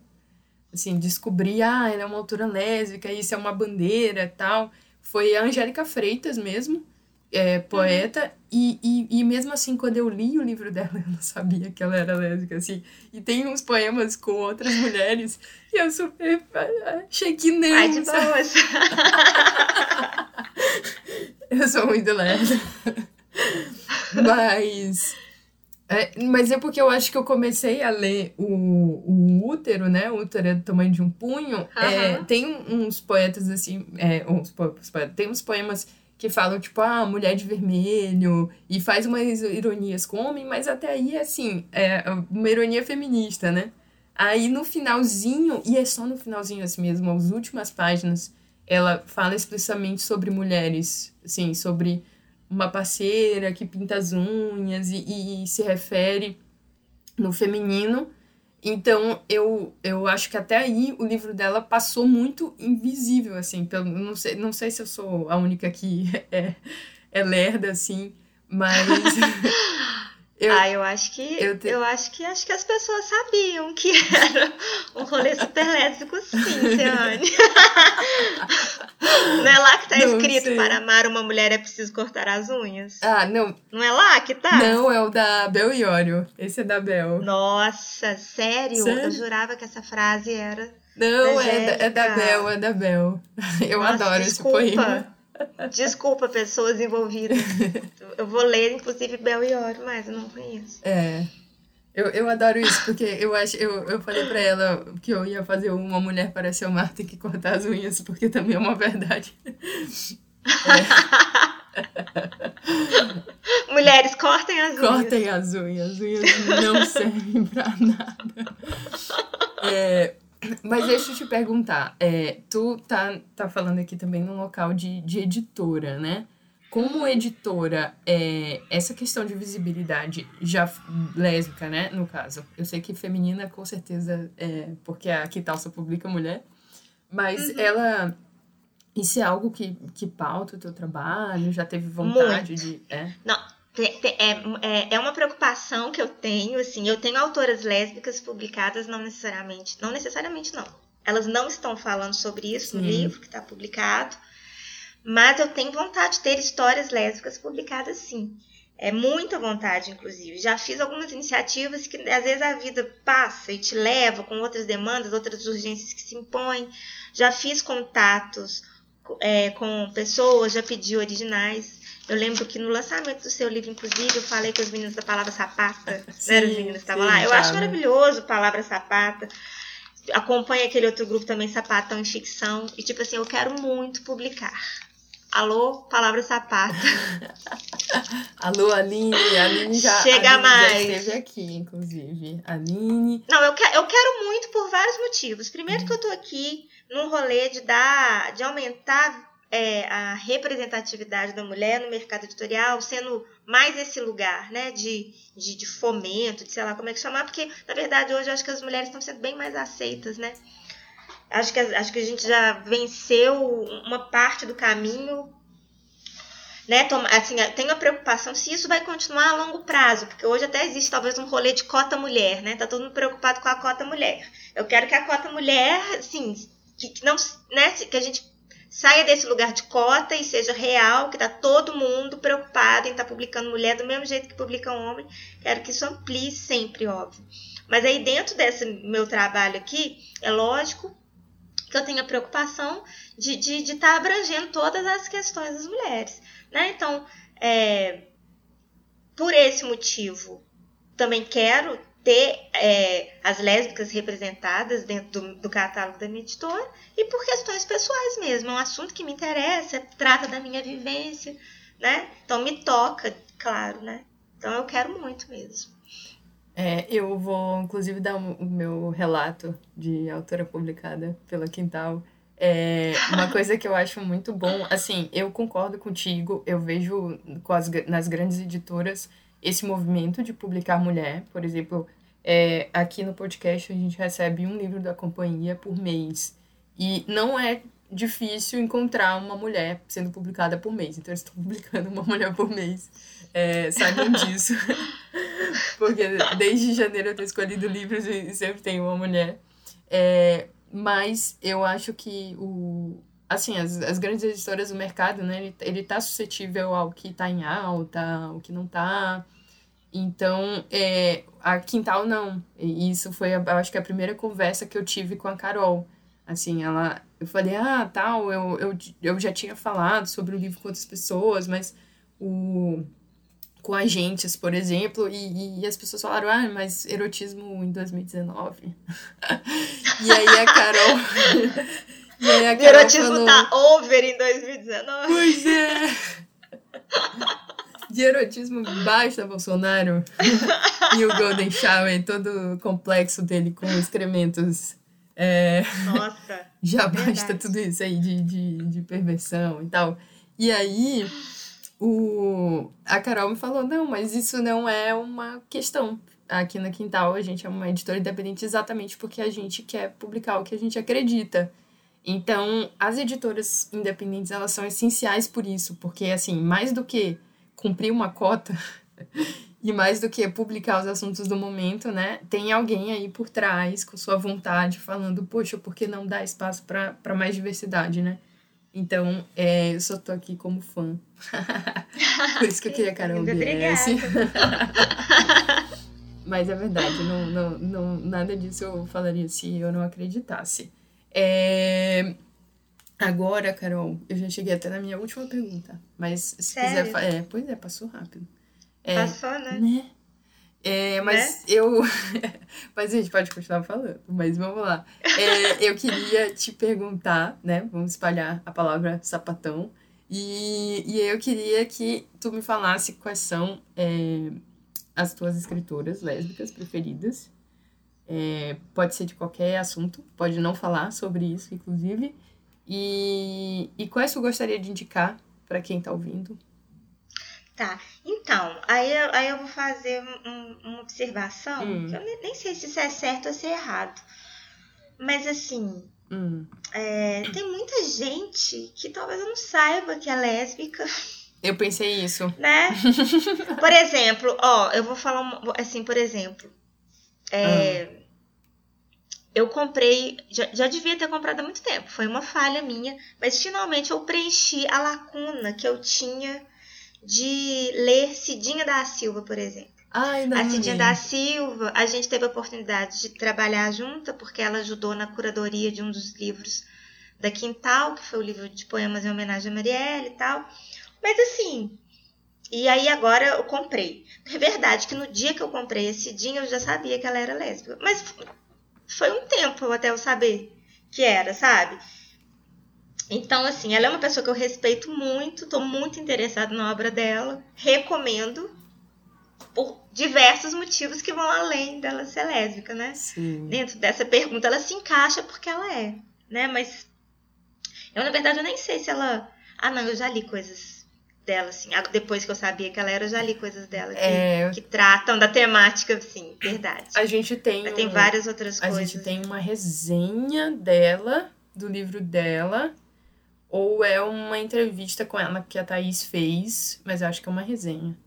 assim, descobri, ah, ela é uma autora lésbica, isso é uma bandeira, tal, foi a Angélica Freitas mesmo é, poeta, uhum. e, e, e mesmo assim, quando eu li o livro dela, eu não sabia que ela era lésbica, assim. E tem uns poemas com outras mulheres, e eu super achei que não. Ai, de boas. eu sou muito lésbica. Mas. É, mas é porque eu acho que eu comecei a ler o, o útero, né? O útero é do tamanho de um punho. Uhum. É, tem uns poetas assim. É, uns, tem uns poemas que falam, tipo, ah, mulher de vermelho, e faz umas ironias com homem, mas até aí, assim, é uma ironia feminista, né? Aí no finalzinho, e é só no finalzinho assim mesmo, as últimas páginas, ela fala explicitamente sobre mulheres, assim, sobre uma parceira que pinta as unhas e, e se refere no feminino então, eu, eu acho que até aí o livro dela passou muito invisível, assim. Pelo, não, sei, não sei se eu sou a única que é, é lerda, assim, mas. Eu, ah, eu acho que eu, te... eu, acho que acho que as pessoas sabiam que era um rolê super lésbico, sim, Ciane. não é lá que tá não escrito sei. para amar uma mulher é preciso cortar as unhas? Ah, não. Não é lá que tá? Não, é o da Bel Iório. Esse é da Bel. Nossa, sério? sério? Eu jurava que essa frase era. Não, da é, da, é da Bel, é da Bel. Eu Nossa, adoro desculpa. esse poema. Desculpa, pessoas envolvidas. Eu vou ler, inclusive, Bel e Oro, mas eu não conheço. É. Eu, eu adoro isso, porque eu acho eu, eu falei pra ela que eu ia fazer uma mulher parecer o mar tem que cortar as unhas, porque também é uma verdade. É. Mulheres, cortem as unhas. Cortem as unhas. As unhas não servem pra nada. É, mas deixa eu te perguntar, é, tu tá, tá falando aqui também num local de, de editora, né? Como editora, é, essa questão de visibilidade já lésbica, né, no caso, eu sei que feminina com certeza é porque a Kital só publica mulher, mas uhum. ela isso é algo que, que pauta o teu trabalho? Já teve vontade Muito. de. É? Não, é, é, é uma preocupação que eu tenho, assim, eu tenho autoras lésbicas publicadas, não necessariamente, não necessariamente não. Elas não estão falando sobre isso no livro que está publicado, mas eu tenho vontade de ter histórias lésbicas publicadas sim. É muita vontade, inclusive. Já fiz algumas iniciativas que às vezes a vida passa e te leva com outras demandas, outras urgências que se impõem. Já fiz contatos é, com pessoas, já pedi originais eu lembro que no lançamento do seu livro, inclusive, eu falei com os meninos da Palavra Sapata. Sim, né, os meninos estavam lá? Eu acho maravilhoso Palavra Sapata. Acompanha aquele outro grupo também, Sapatão em Ficção. E, tipo assim, eu quero muito publicar. Alô, Palavra Sapata. Alô, Aline. Aline já, Chega Aline mais. já esteve aqui, inclusive. Aline. Não, eu, que, eu quero muito por vários motivos. Primeiro que eu tô aqui num rolê de dar, de aumentar é, a representatividade da mulher no mercado editorial sendo mais esse lugar né, de, de, de, fomento, de sei lá como é que chamar, porque na verdade hoje eu acho que as mulheres estão sendo bem mais aceitas, né? Acho que, acho que a gente já venceu uma parte do caminho. Né, assim, tenho a preocupação se isso vai continuar a longo prazo, porque hoje até existe talvez um rolê de cota mulher, né? Tá todo mundo preocupado com a cota mulher. Eu quero que a cota mulher, assim, que, que não, né, que a gente saia desse lugar de cota e seja real, que está todo mundo preocupado em estar tá publicando mulher do mesmo jeito que publica homem. Quero que isso amplie sempre, óbvio. Mas aí dentro desse meu trabalho aqui, é lógico que eu tenho a preocupação de estar de, de tá abrangendo todas as questões das mulheres. Né? Então, é, por esse motivo, também quero ter é, as lésbicas representadas dentro do, do, catálogo da minha editora e por questões pessoais mesmo. É um assunto que me interessa, trata da minha vivência, né? Então me toca, claro, né? Então eu quero muito mesmo. É, eu vou, inclusive, dar o meu relato de autora publicada pela Quintal. É, uma coisa que eu acho muito bom, assim, eu concordo contigo, eu vejo com as, nas grandes editoras esse movimento de publicar mulher, por exemplo, é, aqui no podcast a gente recebe um livro da companhia por mês. E não é difícil encontrar uma mulher sendo publicada por mês. Então, eles estão publicando uma mulher por mês. É, saibam disso. Porque desde janeiro eu tenho escolhido livros e sempre tem uma mulher. É, mas eu acho que o assim as, as grandes editoras do mercado né ele, ele tá suscetível ao que está em alta ao que não está então é, a Quintal não e isso foi eu acho que a primeira conversa que eu tive com a Carol assim ela eu falei ah tal eu, eu, eu já tinha falado sobre o livro com outras pessoas mas o com agentes, por exemplo, e, e as pessoas falaram, ah, mas erotismo em 2019. e aí a Carol. e aí a Carol erotismo falou, tá over em 2019. Pois é! De erotismo basta Bolsonaro e o Golden Shower, todo o complexo dele com excrementos. É, Nossa! Já basta tudo isso aí de, de, de perversão e tal. E aí o, a Carol me falou: não, mas isso não é uma questão. Aqui na Quintal, a gente é uma editora independente exatamente porque a gente quer publicar o que a gente acredita. Então, as editoras independentes, elas são essenciais por isso, porque, assim, mais do que cumprir uma cota e mais do que publicar os assuntos do momento, né, tem alguém aí por trás, com sua vontade, falando, poxa, por que não dar espaço para mais diversidade, né? Então, é, eu só tô aqui como fã. Por isso que eu queria a Carol viesse. Mas é verdade, não, não, não, nada disso eu falaria se eu não acreditasse. É... Agora, Carol, eu já cheguei até na minha última pergunta. Mas se Sério? quiser. É, pois é, passou rápido. É, Passou, né? né? É, mas né? eu. mas a gente pode continuar falando, mas vamos lá. É, eu queria te perguntar, né? Vamos espalhar a palavra sapatão. E, e eu queria que tu me falasse quais são é, as tuas escritoras lésbicas preferidas. É, pode ser de qualquer assunto, pode não falar sobre isso, inclusive. E, e quais tu gostaria de indicar para quem está ouvindo? Tá, então, aí eu, aí eu vou fazer um, uma observação, hum. que eu nem, nem, sei se isso é certo ou se é errado. Mas assim, hum. é, tem muita gente que talvez não saiba que é lésbica. Eu pensei isso. Né? por exemplo, ó, eu vou falar uma, assim, por exemplo. É, hum. Eu comprei, já, já devia ter comprado há muito tempo, foi uma falha minha, mas finalmente eu preenchi a lacuna que eu tinha de ler Cidinha da Silva, por exemplo. Ai, não, a Cidinha da Silva, a gente teve a oportunidade de trabalhar junta, porque ela ajudou na curadoria de um dos livros da Quintal, que foi o livro de poemas em homenagem a Marielle e tal. Mas assim, e aí agora eu comprei. É verdade que no dia que eu comprei a Cidinha, eu já sabia que ela era lésbica. Mas foi um tempo até eu saber que era, sabe? Então, assim, ela é uma pessoa que eu respeito muito, estou muito interessada na obra dela, recomendo por diversos motivos que vão além dela ser lésbica, né? Sim. Dentro dessa pergunta, ela se encaixa porque ela é, né? Mas eu, na verdade, eu nem sei se ela. Ah, não, eu já li coisas dela, assim. Depois que eu sabia que ela era, eu já li coisas dela que, é... que tratam da temática, assim, verdade. A gente tem. Mas tem várias outras a coisas. A gente tem uma resenha dela, do livro dela ou é uma entrevista com ela que a Thaís fez, mas eu acho que é uma resenha.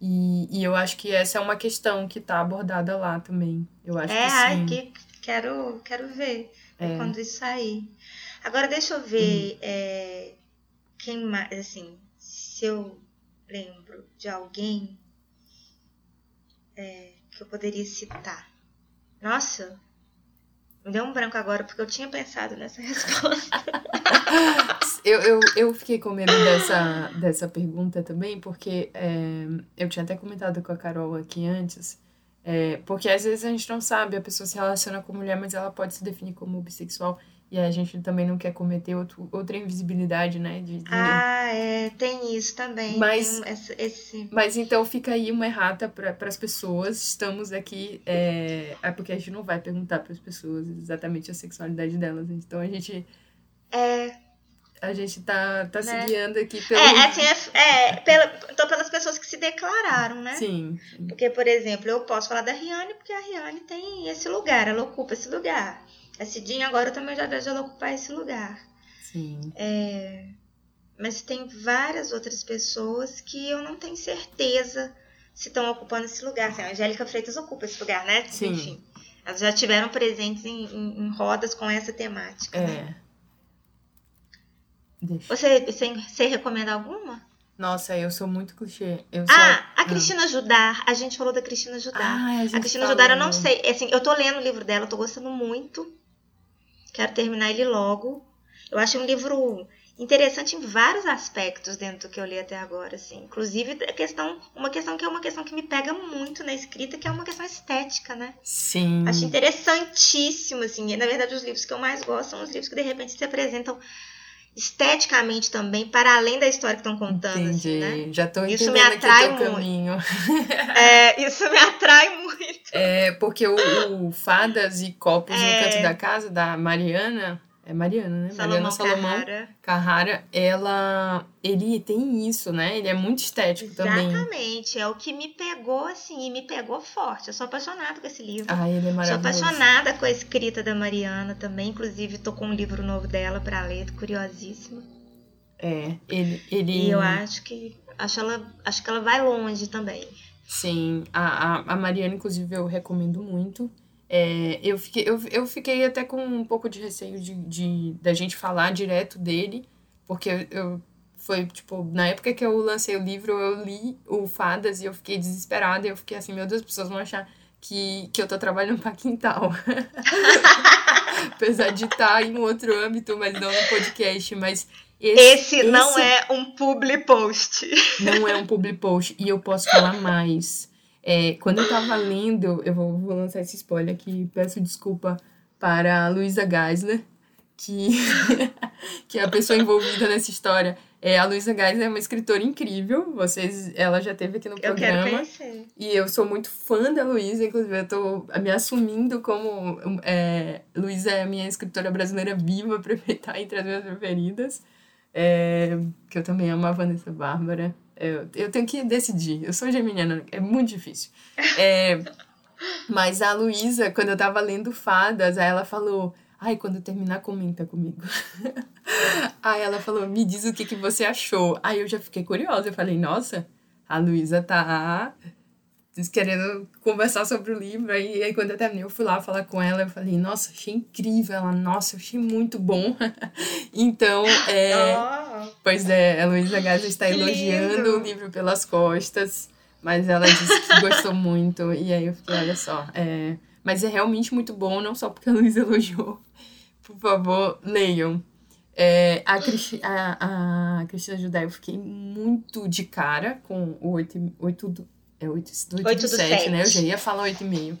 E, e eu acho que essa é uma questão que tá abordada lá também. Eu acho é, que sim. ai, que quero, quero ver é. quando isso sair. Agora deixa eu ver uhum. é, quem mais, assim, se eu lembro de alguém é, que eu poderia citar. Nossa, me deu um branco agora porque eu tinha pensado nessa resposta. eu, eu, eu fiquei com medo dessa, dessa pergunta também, porque é, eu tinha até comentado com a Carol aqui antes. É, porque às vezes a gente não sabe, a pessoa se relaciona com mulher, mas ela pode se definir como bissexual. E a gente também não quer cometer outro, outra invisibilidade, né? De, de... Ah, é, tem isso também. Mas, esse, mas então fica aí uma errata para as pessoas. Estamos aqui. É, é porque a gente não vai perguntar para as pessoas exatamente a sexualidade delas. Então a gente É. A gente tá, tá Né? se guiando aqui pelo. É, assim, é, é pela, então pelas pessoas que se declararam, né? Sim. Porque, por exemplo, eu posso falar da Rihanna porque a Rihanna tem esse lugar, ela ocupa esse lugar. A Cidinha agora eu também já vejo ela ocupar esse lugar. Sim. É, mas tem várias outras pessoas que eu não tenho certeza se estão ocupando esse lugar. Assim, a Angélica Freitas ocupa esse lugar, né? Sim. Enfim, elas já tiveram presentes em, em- em rodas com essa temática. né? É. Deixa. Você, você, você recomenda alguma? Nossa, eu sou muito clichê. Eu. Ah, a Cristina Judar. A gente falou da Cristina Judar. Ah, a, A Cristina falou. Judar, eu não sei. Assim, eu tô lendo o livro dela, eu tô gostando muito. Quero terminar ele logo. Eu achei um livro interessante em vários aspectos dentro do que eu li até agora, assim. Inclusive a questão, uma questão que é uma questão que me pega muito na escrita, que é uma questão estética, né? Sim. Acho interessantíssimo, assim. E, na verdade, os livros que eu mais gosto são os livros que de repente se apresentam esteticamente também, para além da história que estão contando, Entendi. assim, né? Já Isso entendendo me aqui o atrai teu muito. caminho. É, isso me atrai muito. É, porque o, o Fadas e Copos É. no Canto da Casa, da Mariana. É Mariana, né? Mariana Salomão Salomão Carrara. Carrara, ela. Ele tem isso, né? Ele é muito estético também. Exatamente, é o que me pegou assim, e me pegou forte. Eu sou apaixonada com esse livro. Ah, ele é sou maravilhoso. apaixonada com a escrita da Mariana também, inclusive tô com um livro novo dela pra ler, tô curiosíssima. É, ele. ele... E eu acho que acho ela, acho que ela vai longe também. Sim, a, a, a Mariana, inclusive, eu recomendo muito. É, eu, fiquei, eu, eu fiquei até com um pouco de receio de, de da gente falar direto dele, porque eu, eu- foi, tipo, na época que eu lancei o livro, eu li o Fadas e eu fiquei desesperada. E eu fiquei assim, meu Deus, as pessoas vão achar que, que eu tô trabalhando pra quintal. Apesar de estar em um outro âmbito, mas não no podcast. Mas esse, Esse, não esse é um public post. não é um public post e eu posso falar mais. É, quando eu tava lendo, eu vou, vou lançar esse spoiler aqui, peço desculpa para a Luísa Geisler, que, que é a pessoa envolvida nessa história. É, a Luísa Geisler é uma escritora incrível, vocês, ela já teve aqui no Eu quero programa. conhecer. E eu sou muito fã da Luísa, inclusive eu tô me assumindo como. É, Luísa é a minha escritora brasileira viva, pra estar entre as minhas preferidas. É, que eu também amo a Vanessa Bárbara. Eu, eu tenho que decidir. Eu sou geminiana, é muito difícil. É, mas a Luísa, quando eu tava lendo Fadas, aí ela falou. Ai, quando terminar, comenta comigo. aí ela falou, me diz o que, que você achou. Aí eu já fiquei curiosa. Eu falei, nossa, a Luísa tá querendo conversar sobre o livro. Aí, aí quando eu terminei, eu fui lá falar com ela. Eu falei, nossa, achei incrível. Ela, nossa, achei muito bom. então, é, Oh, pois é, a Luísa Gaza está elogiando o livro pelas costas. Mas ela disse que gostou muito. E aí eu fiquei, olha só. É, mas é realmente muito bom, não só porque a Luísa elogiou. Por favor, leiam. É, a, Cristi- a, a Cristina Judá, eu fiquei muito de cara com o 8, 8 do, é 8, do, 8 Oito do do 7, né? Eu já ia falar 8,5.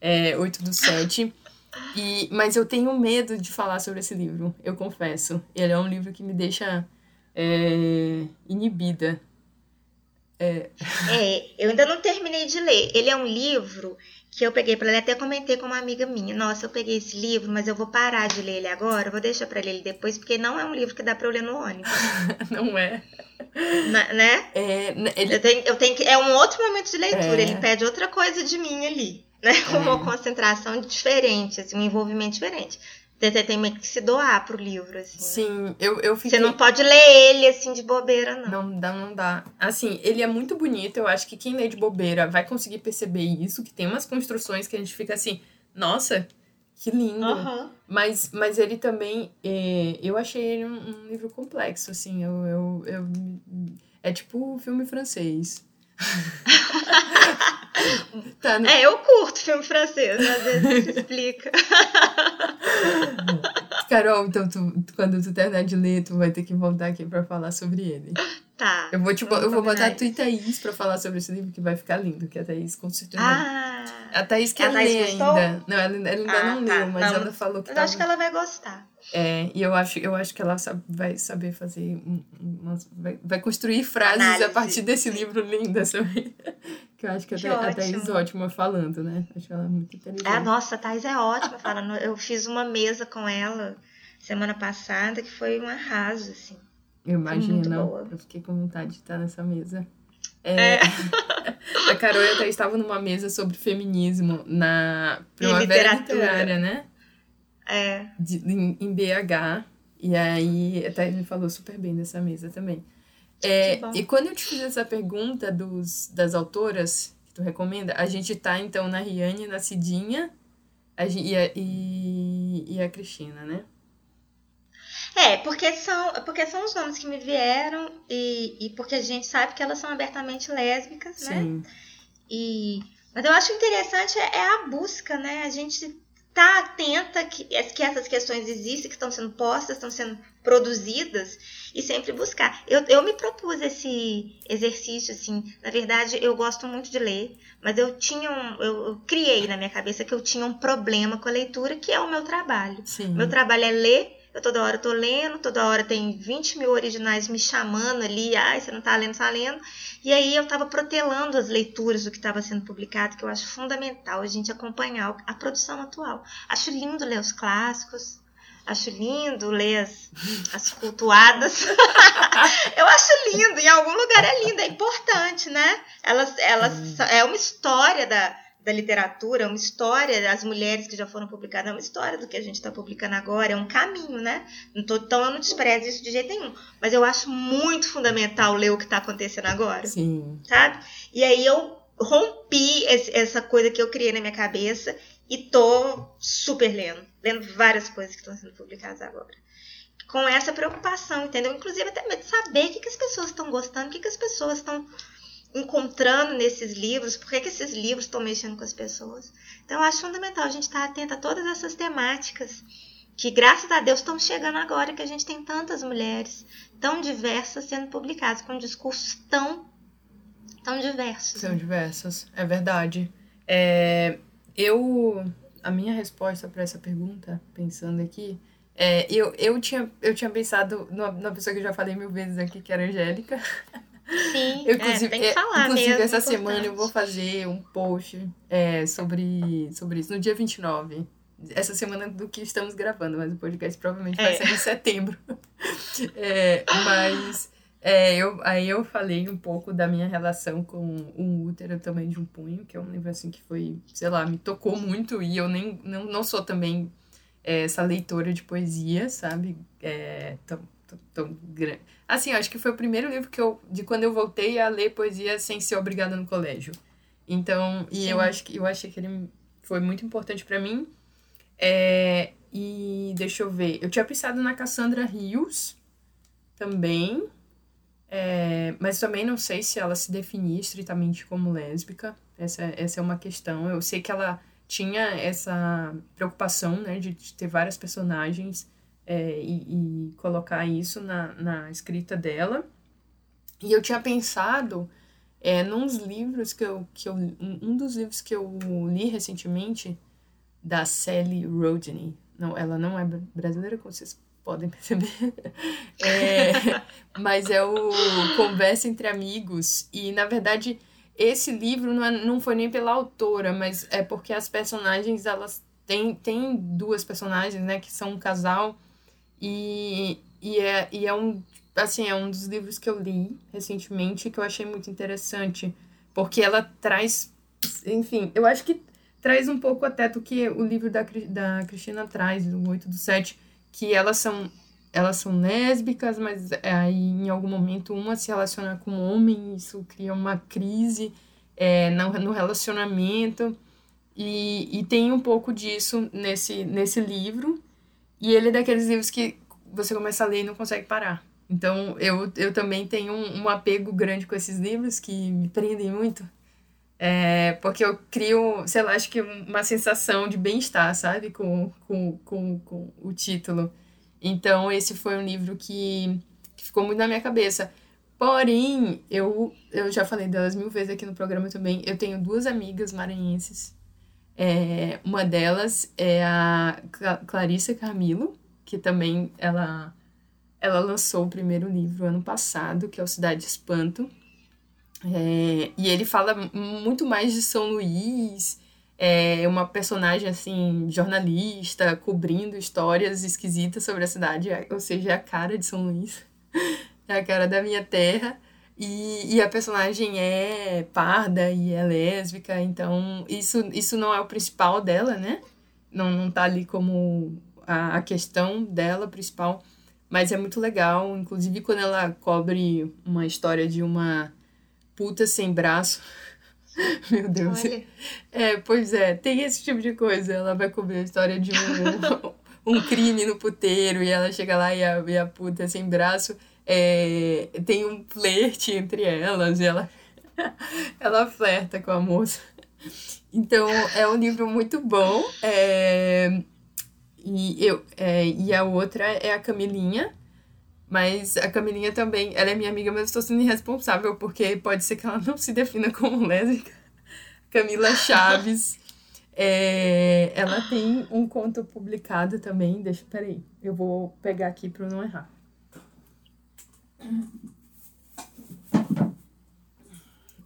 É, 8 do 7. E, mas eu tenho medo de falar sobre esse livro, eu confesso. Ele é um livro que me deixa é, inibida. É, eu ainda não terminei de ler. Ele é um livro que eu peguei para ler, até comentei com uma amiga minha. Nossa, eu peguei esse livro, mas eu vou parar de ler ele agora, vou deixar para ler ele depois, porque não é um livro que dá para eu ler no ônibus, Não é? na- né? É, ele, Eu tenho, eu tenho que, é um outro momento de leitura, É. ele pede outra coisa de mim ali, né? É. Uma concentração diferente, assim, um envolvimento diferente. Você tem- meio que se doar pro livro, assim. né? sim, eu, eu fiquei... Você não pode ler ele assim de bobeira, não. Não dá, não dá. Assim, ele é muito bonito. Eu acho que quem lê de bobeira vai conseguir perceber isso, que tem umas construções que a gente fica assim, nossa, que lindo. Aham. Mas, mas ele também, é, eu achei ele um, um livro complexo, assim, eu, eu, eu- é tipo um filme francês. tá no, É, eu curto filme francês, às vezes se explica. Carol, então tu, quando tu terminar de ler, tu vai ter que voltar aqui pra falar sobre ele. Tá. Eu vou, te, eu vou botar combinar tu e Thaís pra falar sobre esse livro, que vai ficar lindo, que a Thaís com certeza. Ah, A Thaís quer A ler ainda. Não, ela, ela ainda Ah, não tá. leu, mas Não, ela falou que mas tava... acho que ela vai gostar. É, e eu acho, eu acho que ela sabe- vai saber fazer vai, vai construir frases a Análise. partir desse livro lindo, sabe? Que eu acho que, Que a, a Thaís ótimo. ótima falando, né? Acho ela muito inteligente. Ah, nossa, a Thais é ótima falando. Eu fiz uma mesa com ela. semana passada, que foi um arraso, assim. Eu imagino. Eu fiquei com vontade de estar nessa mesa. É, é. a Carol até estava numa mesa sobre feminismo na Primavera Literária, né? É. De, em, em, BH. E aí, até ele falou super bem dessa mesa também. É, e quando eu te fiz essa pergunta dos, das autoras que tu recomenda, a gente tá então na Riane, na Cidinha a, e, a, e, e a Cristina, né? É, porque são, porque são os nomes que me vieram e, e porque a gente sabe que elas são abertamente lésbicas, né? Sim. né? E, mas eu acho interessante é, é a busca, né? A gente tá atenta que, que essas questões existem, que estão sendo postas, estão sendo produzidas e sempre buscar. Eu, eu me propus esse exercício, assim. Na verdade, eu gosto muito de ler, mas eu tinha um, eu, eu criei na minha cabeça que eu tinha um problema com a leitura, que é o meu trabalho. Sim. Meu trabalho é ler eu toda hora tô lendo, toda hora tem 20 mil originais me chamando ali, ai, você não tá lendo, tá lendo. E aí eu tava protelando as leituras do que estava sendo publicado, que eu acho fundamental a gente acompanhar a produção atual. Acho lindo ler os clássicos, acho lindo ler as, as cultuadas. eu acho lindo, em algum lugar é lindo, é importante, né? Elas, elas hum. é uma história da, da literatura, é uma história das mulheres que já foram publicadas, é uma história do que a gente está publicando agora, é um caminho, né? Tô, então eu não desprezo isso de jeito nenhum. Mas eu acho muito fundamental ler o que está acontecendo agora. Sim. Sabe? E aí eu rompi esse, essa coisa que eu criei na minha cabeça e tô super lendo. Lendo várias coisas que estão sendo publicadas agora. Com essa preocupação, entendeu? Inclusive até de saber o que, que as pessoas estão gostando, o que, que as pessoas estão encontrando nesses livros, por que, que esses livros estão mexendo com as pessoas. Então, eu acho fundamental a gente estar atento a todas essas temáticas que, graças a Deus, estão chegando agora, que a gente tem tantas mulheres tão diversas sendo publicadas, com discursos tão, tão diversos. São né? diversas, é verdade. É, eu, a minha resposta para essa pergunta, pensando aqui, é, eu, eu, tinha, eu tinha pensado numa, numa pessoa que eu já falei mil vezes aqui, que era Angélica. Sim, eu, inclusive, é, tem que é, falar Inclusive, mesmo, essa importante. semana eu vou fazer um post é, sobre, sobre isso, no dia 29. Essa semana do que estamos gravando, mas o podcast provavelmente vai é. ser em setembro. é, mas é, eu, aí eu falei um pouco da minha relação com Um Útero Também de um Punho, que é um livro assim que foi, sei lá, me tocou muito e eu nem não, não sou também é, essa leitora de poesia, sabe? É, tão, tão, tão grande Assim, acho que foi o primeiro livro que eu. de quando eu voltei a ler poesia sem ser obrigada no colégio. Então, e Sim. eu acho que eu achei que ele foi muito importante para mim. É, e deixa eu ver. Eu tinha pensado na Cassandra Rios também. É, mas também não sei se ela se definia estritamente como lésbica. Essa, essa é uma questão. Eu sei que ela tinha essa preocupação né, de, de ter várias personagens é, e, e, colocar isso na, na escrita dela. E eu tinha pensado é, nos livros que eu, que eu. Um dos livros que eu li recentemente, da Sally Rodney. Não, ela não é brasileira, como vocês podem perceber. É, mas é o Conversa entre Amigos. E, na verdade, esse livro não, é, não foi nem pela autora, mas é porque as personagens, elas têm, têm duas personagens, né, que são um casal e, e, é, e é um assim, é um dos livros que eu li recentemente que eu achei muito interessante, porque ela traz, enfim, eu acho que traz um pouco até do que o livro da, da Cristina traz, o 8 do 7, que elas são elas são lésbicas, mas aí em algum momento uma se relaciona com um homem, isso cria uma crise é, no, no relacionamento, e, e tem um pouco disso nesse, nesse livro, e ele é daqueles livros que você começa a ler e não consegue parar. Então, eu, eu também tenho um, um apego grande com esses livros que me prendem muito. É, porque eu crio, sei lá, acho que uma sensação de bem-estar, sabe? Com, com, com, com o título. Então, esse foi um livro que, que ficou muito na minha cabeça. Porém, eu, eu já falei delas mil vezes aqui no programa também. Eu tenho duas amigas maranhenses é, uma delas é a Clarissa Camilo, que também ela, ela lançou o primeiro livro ano passado, que é o Cidade Espanto. É, e ele fala muito mais de São Luís, é uma personagem, assim, jornalista, cobrindo histórias esquisitas sobre a cidade, ou seja, é a cara de São Luís, é a cara da minha terra. E, e a personagem é parda e é lésbica, então isso, isso não é o principal dela, né? Não, não tá ali como a, a questão dela principal, mas é muito legal. Inclusive, quando ela cobre uma história de uma puta sem braço. Meu Deus. Olha. É, pois é, tem esse tipo de coisa. Ela vai cobrir a história de um, um crime no puteiro e ela chega lá e a, e a puta sem braço é, tem um flerte entre elas e ela, ela flerta com a moça. Então, é um livro muito bom. É, e, eu, é, e a outra é a Camilinha. Mas a Camilinha também, ela é minha amiga, mas eu estou sendo irresponsável, porque pode ser que ela não se defina como lésbica. Camila Chaves. É, ela tem um conto publicado também. Deixa, peraí, eu vou pegar aqui para não errar.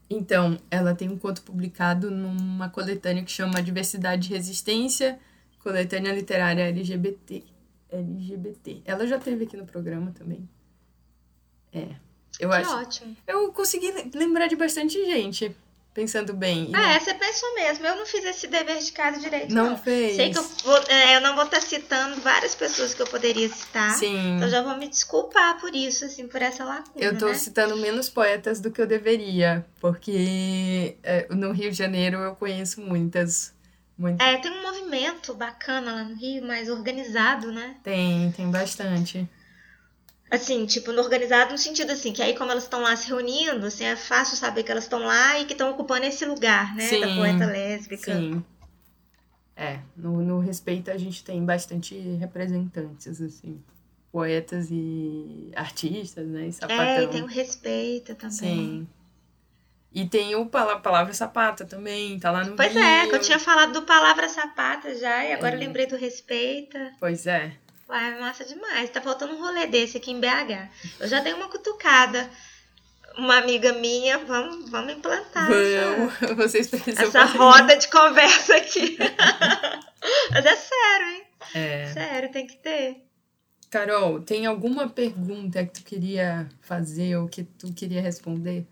Então, ela tem um conto publicado numa coletânea que chama Diversidade e Resistência, coletânea literária LGBT. LGBT. Ela já teve aqui no programa também. É. Eu que acho. ótimo. Eu consegui lembrar de bastante gente pensando bem. Ah, é, você pensou mesmo. Eu não fiz esse dever de casa direito. Não, não. fez. Sei que eu, vou, é, eu não vou estar citando várias pessoas que eu poderia citar. Sim. Então já vou me desculpar por isso, assim, por essa lacuna. Eu tô né? citando menos poetas do que eu deveria, porque é, no Rio de Janeiro eu conheço muitas. Muitas. É, tem um movimento bacana lá no Rio, mais organizado, né? Tem, tem bastante. Assim, tipo, no organizado no sentido assim, que aí como elas estão lá se reunindo, assim, é fácil saber que elas estão lá e que estão ocupando esse lugar, né? Sim, da poeta lésbica. Sim. É, no, no respeito a gente tem bastante representantes, assim, poetas e artistas, né? E sapatão. É, tem o respeito também. Sim. E tem o Palavra, palavra Sapata também, tá lá no Pois Rio. é, eu tinha falado do Palavra Sapata já, e agora é. lembrei do Respeita. Pois é. Uai, massa demais. Tá faltando um rolê desse aqui em BH. Eu já dei uma cutucada. Uma amiga minha, vamos, vamos implantar vamos. essa, Vocês essa roda de conversa aqui. Mas é sério, hein? É. Sério, tem que ter. Carol, tem alguma pergunta que tu queria fazer ou que tu queria responder?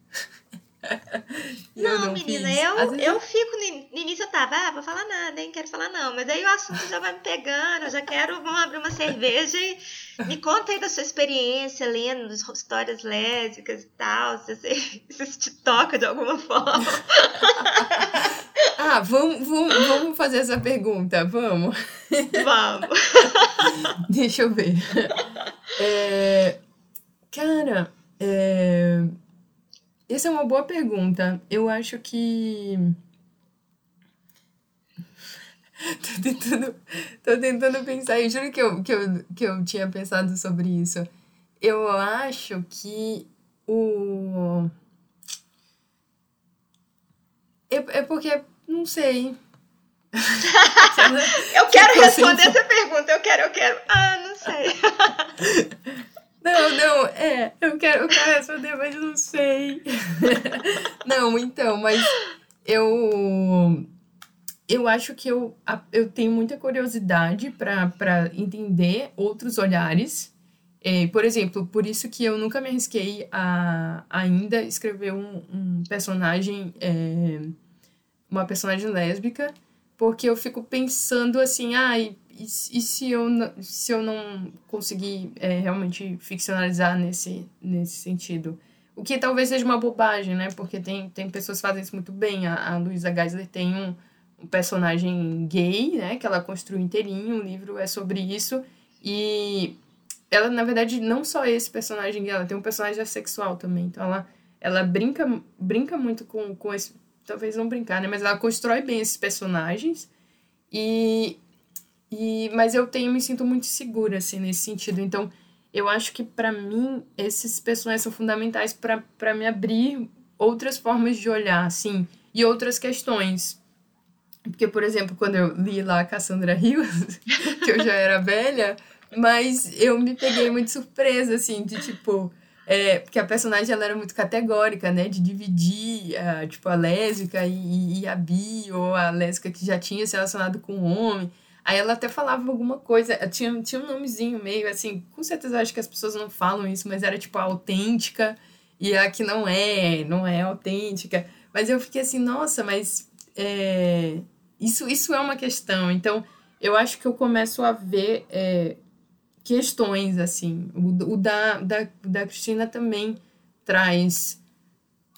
não, não, menina, fiz. eu, eu fico no início eu tava, ah, vou falar nada, hein? Quero falar não. Mas aí o assunto já vai me pegando, eu já quero, vamos abrir uma cerveja e me conta aí da sua experiência lendo histórias lésbicas e tal, se você, se te toca de alguma forma. ah, vamos, vamos, vamos fazer essa pergunta, vamos. Vamos. Deixa eu ver. É, cara, é, essa é uma boa pergunta. Eu acho que. tô, tentando, tô tentando pensar, eu juro que eu, que, eu, que eu tinha pensado sobre isso. Eu acho que o. É, é porque, não sei. eu quero responder essa pergunta, eu quero, eu quero. Ah, não sei. Não, não, é, eu quero, eu quero responder, mas não sei. não, então, mas eu eu acho que eu, eu tenho muita curiosidade para entender outros olhares. É, por exemplo, por isso que eu nunca me arrisquei a ainda escrever um, um personagem, é, uma personagem lésbica, porque eu fico pensando assim, ai, ah, e, se, eu, se eu não conseguir é, realmente ficcionalizar nesse, nesse sentido? O que talvez seja uma bobagem, né? Porque tem, tem pessoas que fazem isso muito bem. A, a Luísa Geisler tem um, um personagem gay, né? Que ela construiu inteirinho, o livro é sobre isso. E ela, na verdade, não só esse personagem gay, ela tem um personagem assexual também. Então ela, ela brinca, brinca muito com, com esse. Talvez não brincar, né? Mas ela constrói bem esses personagens. E, e, mas eu tenho me sinto muito segura assim nesse sentido. Então, eu acho que para mim esses personagens são fundamentais para me abrir outras formas de olhar, assim, e outras questões. Porque, por exemplo, quando eu li lá a Cassandra Rios, que eu já era velha, mas eu me peguei muito surpresa, assim, de tipo, É, porque a personagem ela era muito categórica, né? De dividir, a, tipo, a lésbica e, e, a bi, ou a lésbica que já tinha se relacionado com um homem. Aí ela até falava alguma coisa, tinha, tinha um nomezinho meio assim, com certeza acho que as pessoas não falam isso, mas era tipo a autêntica e a que não é, não é autêntica. Mas eu fiquei assim, nossa, mas é, isso, isso é uma questão. Então, eu acho que eu começo a ver é, questões, assim. O, o da, da, da Cristina também traz,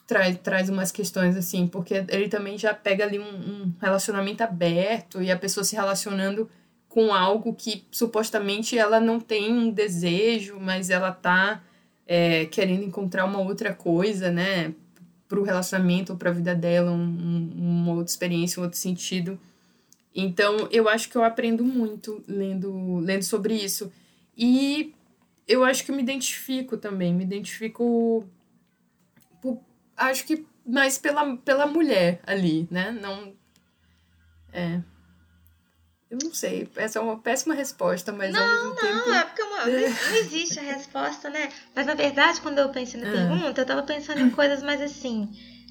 traz, traz umas questões, assim, porque ele também já pega ali um, um relacionamento aberto e a pessoa se relacionando com algo que supostamente ela não tem um desejo, mas ela tá é, querendo encontrar uma outra coisa, né? Para o relacionamento ou para a vida dela, um, uma outra experiência, um outro sentido. Então, eu acho que eu aprendo muito lendo, lendo sobre isso. E eu acho que me identifico também, me identifico, acho que mais pela, pela mulher ali, né? Não. É. Eu não sei, essa é uma péssima resposta, mas não, ao mesmo não, tempo... Não, é porque uma, não existe a resposta, né? Mas na verdade, quando eu pensei na é. pergunta, eu tava pensando em coisas mais assim.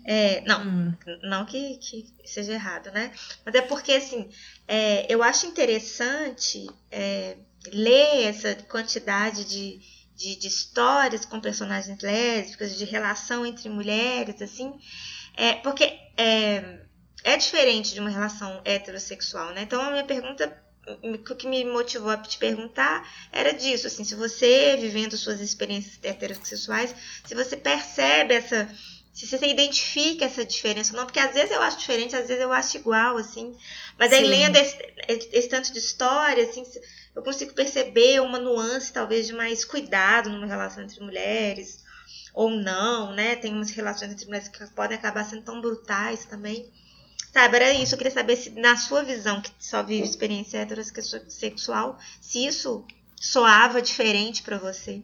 É, não, hum. não que, que seja errado, né? Mas é porque, assim, é, eu acho interessante é, ler essa quantidade de, de, de, histórias com personagens lésbicas, de relação entre mulheres, assim, é, porque é, é diferente de uma relação heterossexual, né? Então a minha pergunta, o que me motivou a te perguntar era disso, assim, se você, vivendo suas experiências heterossexuais, se você percebe essa se você identifica essa diferença ou não, porque às vezes eu acho diferente, às vezes eu acho igual, assim. Mas aí Sim. lendo esse, esse, tanto de história, assim, eu consigo perceber uma nuance, talvez, de mais cuidado numa relação entre mulheres, ou não, né? Tem umas relações entre mulheres que podem acabar sendo tão brutais também. Sabe, era isso. Eu queria saber se, na sua visão, que só vive experiência heterossexual, se isso soava diferente para você.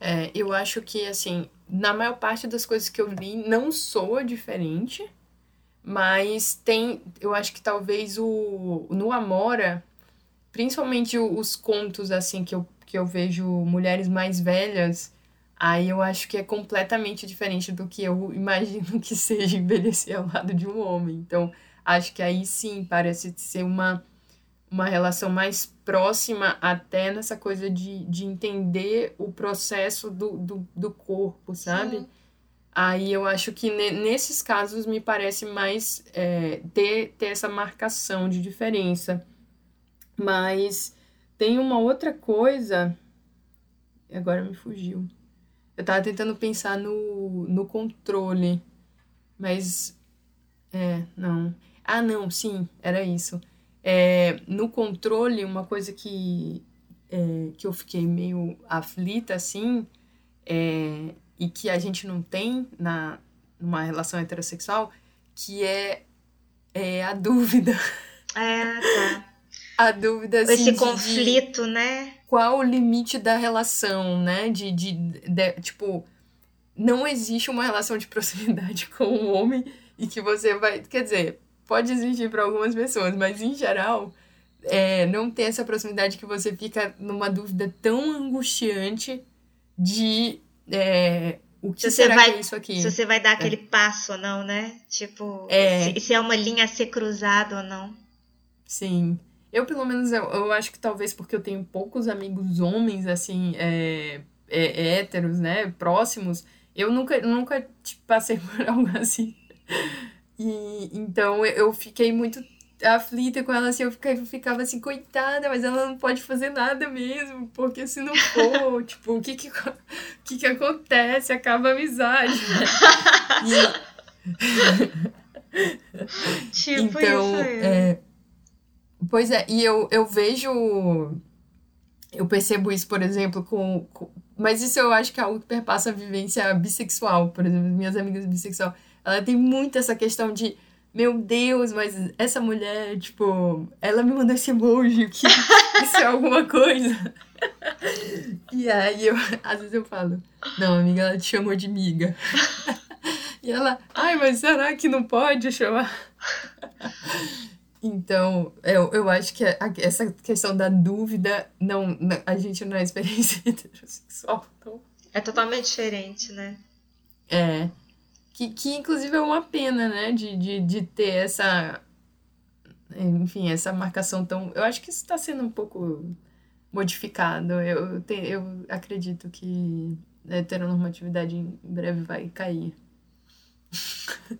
É, eu acho que, assim, na maior parte das coisas que eu li, não soa diferente. Mas tem, eu acho que talvez o no Amora, principalmente os contos assim que eu, que eu vejo mulheres mais velhas, aí eu acho que é completamente diferente do que eu imagino que seja envelhecer ao lado de um homem. Então, acho que aí sim parece ser uma uma relação mais próxima até nessa coisa de, de entender o processo do, do, do corpo, sabe? Sim. Aí eu acho que nesses casos me parece mais é, ter, ter essa marcação de diferença. Mas tem uma outra coisa. Agora me fugiu. Eu tava tentando pensar no, no controle. Mas. É, não. Ah, não, sim, era isso. É, no controle, uma coisa que, é, que eu fiquei meio aflita, assim, é, e que a gente não tem na numa relação heterossexual, que é, é a dúvida. É, tá. A dúvida, assim, Esse conflito, de, né? Qual o limite da relação, né? De, de, de, tipo, não existe uma relação de proximidade com um homem e que você vai... Quer dizer, pode existir para algumas pessoas, mas em geral... É, não tem essa proximidade que você fica numa dúvida tão angustiante de é, o que se será vai, que é isso aqui? Se você vai dar é. aquele passo ou não, né? Tipo, é. Se, se, é uma linha a ser cruzada ou não. Sim. Eu, pelo menos, eu, eu acho que talvez porque eu tenho poucos amigos homens, assim, é, é, héteros, né? Próximos, eu nunca, nunca tipo, passei por algo assim. E, então, eu fiquei muito aflita com ela, assim, eu ficava, ficava assim, coitada, mas ela não pode fazer nada mesmo, porque se não for, tipo, o que que, o que que acontece? Acaba a amizade, né? E... tipo então, isso é... Pois é, e eu, eu vejo... Eu percebo isso, por exemplo, com, com... Mas isso eu acho que é algo que perpassa a vivência bissexual, por exemplo, minhas amigas bissexual. Ela tem muito essa questão de meu Deus, mas essa mulher, tipo, ela me mandou esse emoji, que isso é alguma coisa. e aí eu, às vezes eu falo, não, amiga, ela te chamou de miga. e ela, ai, mas será que não pode chamar? Então, eu, eu acho que a, essa questão da dúvida, não, a gente não é experiência heterossexual, então... É totalmente diferente, né? É. Que, que inclusive é uma pena, né? De, de, de ter essa. Enfim, essa marcação tão. Eu acho que isso está sendo um pouco modificado. Eu, te, eu acredito que a heteronormatividade em breve vai cair.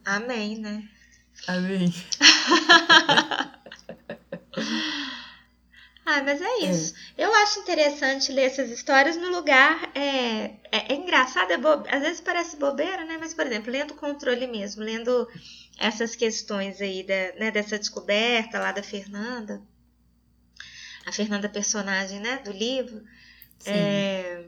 Amém, né? Amém. ah, mas é isso. É. Eu acho interessante ler essas histórias no lugar. É, é, é engraçado, é bo... às vezes parece bobeira, né? Mas, por exemplo, lendo controle mesmo, lendo essas questões aí da, né, dessa descoberta lá da Fernanda, a Fernanda personagem, né, do livro. É,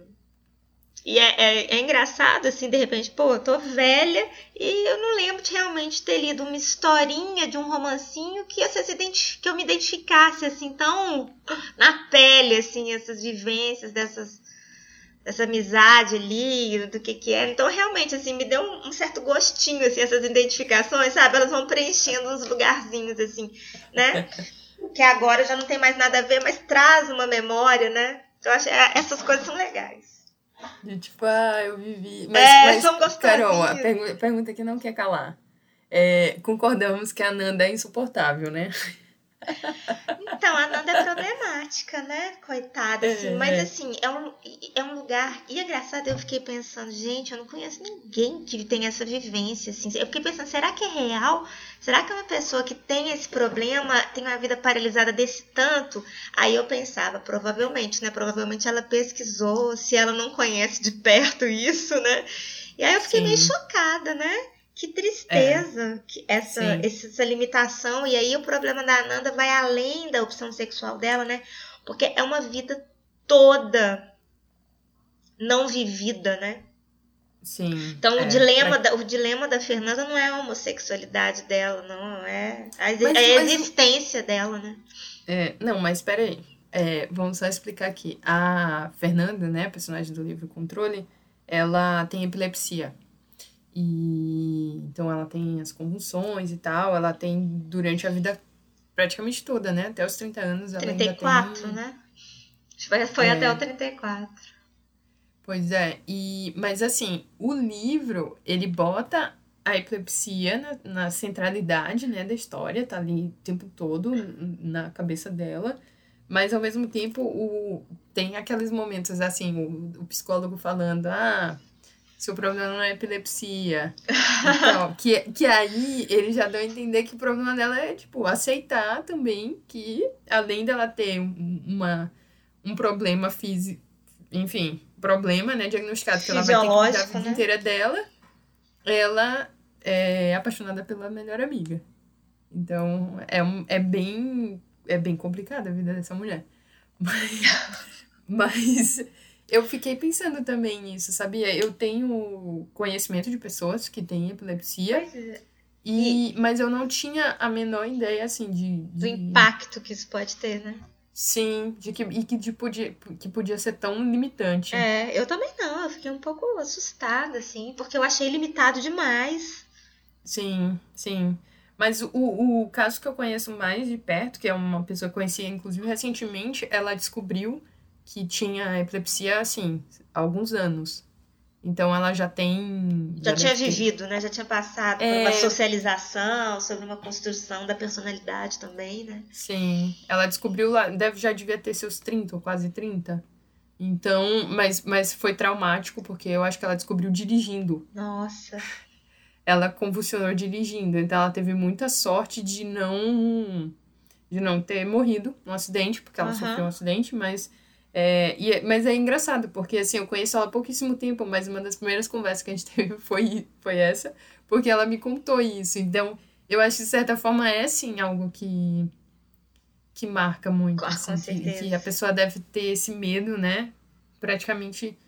e é, é, é, engraçado, assim, de repente, pô, eu tô velha e eu não lembro de realmente ter lido uma historinha de um romancinho que, que eu me identificasse, assim, tão na pele, assim, essas vivências dessas, dessa amizade ali, do que que era. Então, realmente, assim, me deu um, um certo gostinho, assim, essas identificações, sabe? Elas vão preenchendo uns lugarzinhos, assim, né? que agora já não tem mais nada a ver, mas traz uma memória, né? Eu acho é, essas coisas são legais. De tipo, ah, eu vivi. Mas, é, mas, são gostosinhos. Carol, a pergu pergunta que não quer calar. É, concordamos que a Nanda é insuportável, né? Então, a Nanda é problemática, né? Coitada, assim. É, mas, assim, é um, é um lugar... E é engraçado, eu fiquei pensando, gente, eu não conheço ninguém que tem essa vivência, assim. Eu fiquei pensando, será que é real? Será que uma pessoa que tem esse problema tem uma vida paralisada desse tanto? Aí eu pensava, provavelmente, né? Provavelmente ela pesquisou, se ela não conhece de perto isso, né? E aí eu fiquei Sim. meio chocada, né? Que tristeza, é. que essa, essa limitação. E aí o problema da Ananda vai além da opção sexual dela, né? Porque é uma vida toda não vivida, né? Sim. Então é, o, dilema da, o dilema da Fernanda não é a homossexualidade dela, não. É a, mas, a existência mas, dela, né? É, não, mas peraí. É, vamos só explicar aqui. A Fernanda, né, a personagem do livro Controle, ela tem epilepsia. E então ela tem as convulsões e tal, ela tem durante a vida praticamente toda, né? Até os 30 anos ela 34, ainda tem... né? Foi é... até o 34. Pois é, e mas assim, o livro, ele bota a epilepsia na, na centralidade, né, da história, tá ali o tempo todo na cabeça dela, mas ao mesmo tempo o, tem aqueles momentos assim, o, o psicólogo falando, ah, seu problema não é epilepsia. Então, que, que aí ele já deu a entender que o problema dela é, tipo, aceitar também que, além dela ter uma, um problema físico, enfim, problema, né, diagnosticado que ela vai ter que cuidar a vida né? inteira dela, ela é apaixonada pela melhor amiga. Então, é, um, é bem é bem complicada a vida dessa mulher. Mas, mas eu fiquei pensando também nisso, sabia? Eu tenho conhecimento de pessoas que têm epilepsia. É. E, e, mas eu não tinha a menor ideia, assim, de, de... Do impacto que isso pode ter, né? Sim, de que, e que, de podia, que podia ser tão limitante. É, eu também não, eu fiquei um pouco assustada, assim, porque eu achei limitado demais. Sim, sim. Mas o, o caso que eu conheço mais de perto, que é uma pessoa que eu conhecia, inclusive, recentemente, ela descobriu que tinha epilepsia, assim, há alguns anos. Então ela já tem. Já, já tinha vivido, né? Já tinha passado é... por uma socialização, sobre uma construção da personalidade também, né? Sim. Ela descobriu lá, deve, já devia ter seus 30 ou quase 30. Então, mas, mas foi traumático, porque eu acho que ela descobriu dirigindo. Nossa. Ela convulsionou dirigindo, então ela teve muita sorte de não de não ter morrido no acidente, porque ela uhum. sofreu um acidente, mas é, e, é, mas é engraçado, porque assim, eu conheço ela há pouquíssimo tempo, mas uma das primeiras conversas que a gente teve foi, foi essa, porque ela me contou isso. Então, eu acho que de certa forma é sim algo que, que marca muito. assim, que, que, a pessoa deve ter esse medo, né? Praticamente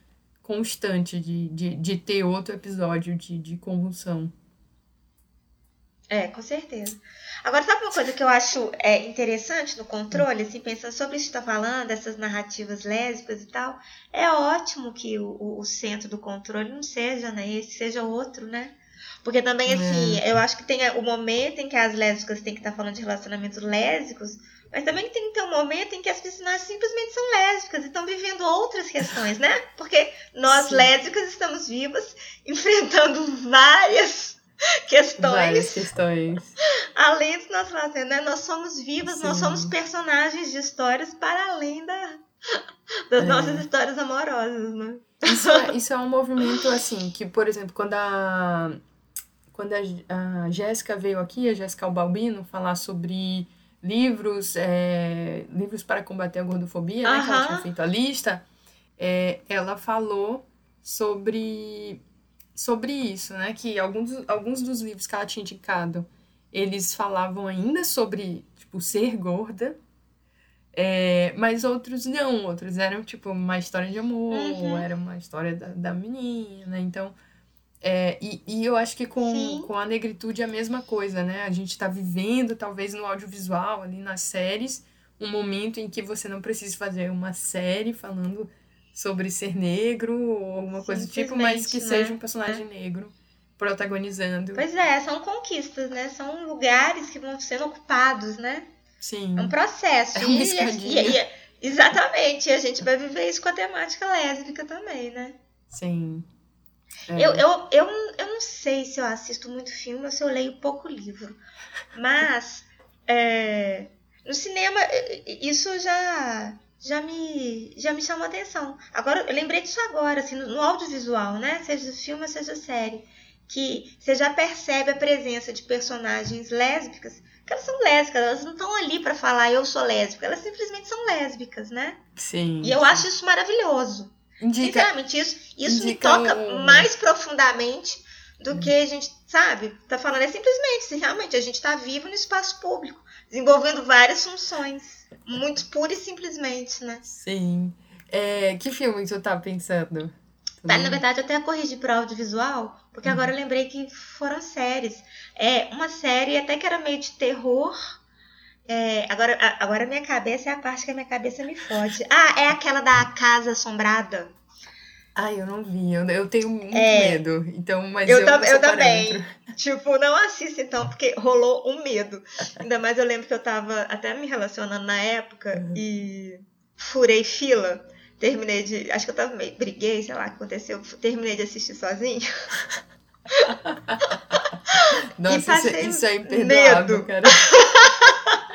constante de, de, de ter outro episódio de, de convulsão. É, com certeza. Agora, sabe uma coisa que eu acho é, interessante no controle, assim, pensando sobre isso que está falando, essas narrativas lésbicas e tal, é ótimo que o, o, centro do controle não seja né, esse, seja outro, né? Porque também, assim, é. eu acho que tem o momento em que as lésbicas têm que estar tá falando de relacionamentos lésbicos, Mas também tem que ter um momento em que as personagens simplesmente são lésbicas e estão vivendo outras questões, né? Porque nós, Sim. lésbicas, estamos vivas, enfrentando várias questões. Várias questões. Além do nosso lado, né? Nós somos vivas, Sim. nós somos personagens de histórias para além da, das é. nossas histórias amorosas, né? Isso é, isso é um movimento, assim, que, por exemplo, quando a quando a, a Jéssica veio aqui, a Jéssica Albalbino, falar sobre livros, é, livros para combater a gordofobia, né, que ela tinha feito a lista, é, ela falou sobre, sobre isso, né, que alguns, alguns dos livros que ela tinha indicado, eles falavam ainda sobre, tipo, ser gorda, é, mas outros não, outros eram, tipo, uma história de amor, uhum. era uma história da, da menina, então... É, e, e eu acho que com, com a negritude é a mesma coisa, né? A gente está vivendo, talvez no audiovisual, ali nas séries, um momento em que você não precisa fazer uma série falando sobre ser negro ou alguma coisa do tipo, mas que né? seja um personagem é. negro protagonizando. Pois é, são conquistas, né? São lugares que vão sendo ocupados, né? Sim. É um processo. É uma e, e, e, exatamente, e a gente vai viver isso com a temática lésbica também, né? Sim. É. Eu, eu, eu, eu não sei se eu assisto muito filme ou se eu leio pouco livro. Mas é, no cinema isso já já me já me chamou atenção. Agora eu lembrei disso agora, assim, no, no audiovisual, né? Seja filme, seja série, que você já percebe a presença de personagens lésbicas. Que elas são lésbicas, elas não estão ali para falar eu sou lésbica, elas simplesmente são lésbicas, né? Sim. E eu acho isso maravilhoso. Indica, Sinceramente, isso, isso me toca um... mais profundamente do hum. que a gente, sabe, tá falando. É simplesmente se realmente a gente tá vivo no espaço público, desenvolvendo várias funções. Muito pura e simplesmente, né? Sim. É, que filme você tá pensando? Tá, na verdade, eu até corrigi para audiovisual, porque hum. agora eu lembrei que foram séries. É, uma série até que era meio de terror, é, agora, agora a minha cabeça é a parte que a minha cabeça me fode. Ah, é aquela da Casa Assombrada. Ai, eu não vi. Eu, eu tenho muito é, medo. Então, mas eu, eu, tam, eu também. Tipo, não assisto então, porque rolou um medo. Ainda mais eu lembro que eu tava até me relacionando na época uhum. e furei fila. Terminei de. Acho que eu tava meio. Briguei, sei lá o que aconteceu. Terminei de assistir sozinho. Nossa, isso, é, isso é imperdoável, medo. cara.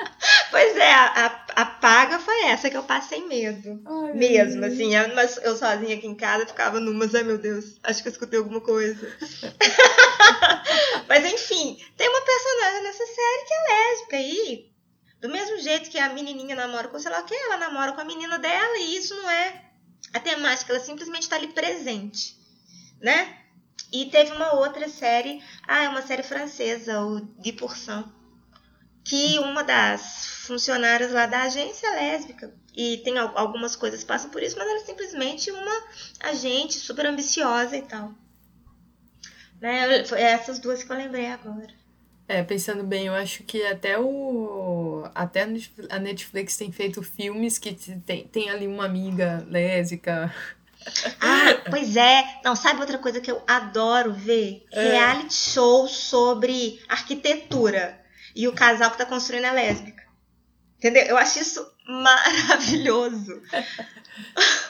Pois é, a, a, paga foi essa que eu passei medo. Ai, mesmo, assim. Eu, mas eu sozinha aqui em casa ficava numa, ai meu Deus, acho que eu escutei alguma coisa. mas enfim, tem uma personagem nessa série que é lésbica aí. Do mesmo jeito que a menininha namora com sei lá o que, ela namora com a menina dela e isso não é a temática, ela simplesmente está ali presente, né? E teve uma outra série, ah, é uma série francesa, o Guy Pourcent, que uma das funcionárias lá da agência é lésbica. E tem algumas coisas que passam por isso, mas ela é simplesmente uma agente super ambiciosa e tal. Né? Foi essas duas que eu lembrei agora. É, pensando bem, eu acho que até o. Até a Netflix tem feito filmes que tem, tem ali uma amiga lésbica. Ah, pois é. Não, sabe outra coisa que eu adoro ver? É. Reality show sobre arquitetura. E o casal que tá construindo é lésbica. Entendeu? Eu acho isso maravilhoso.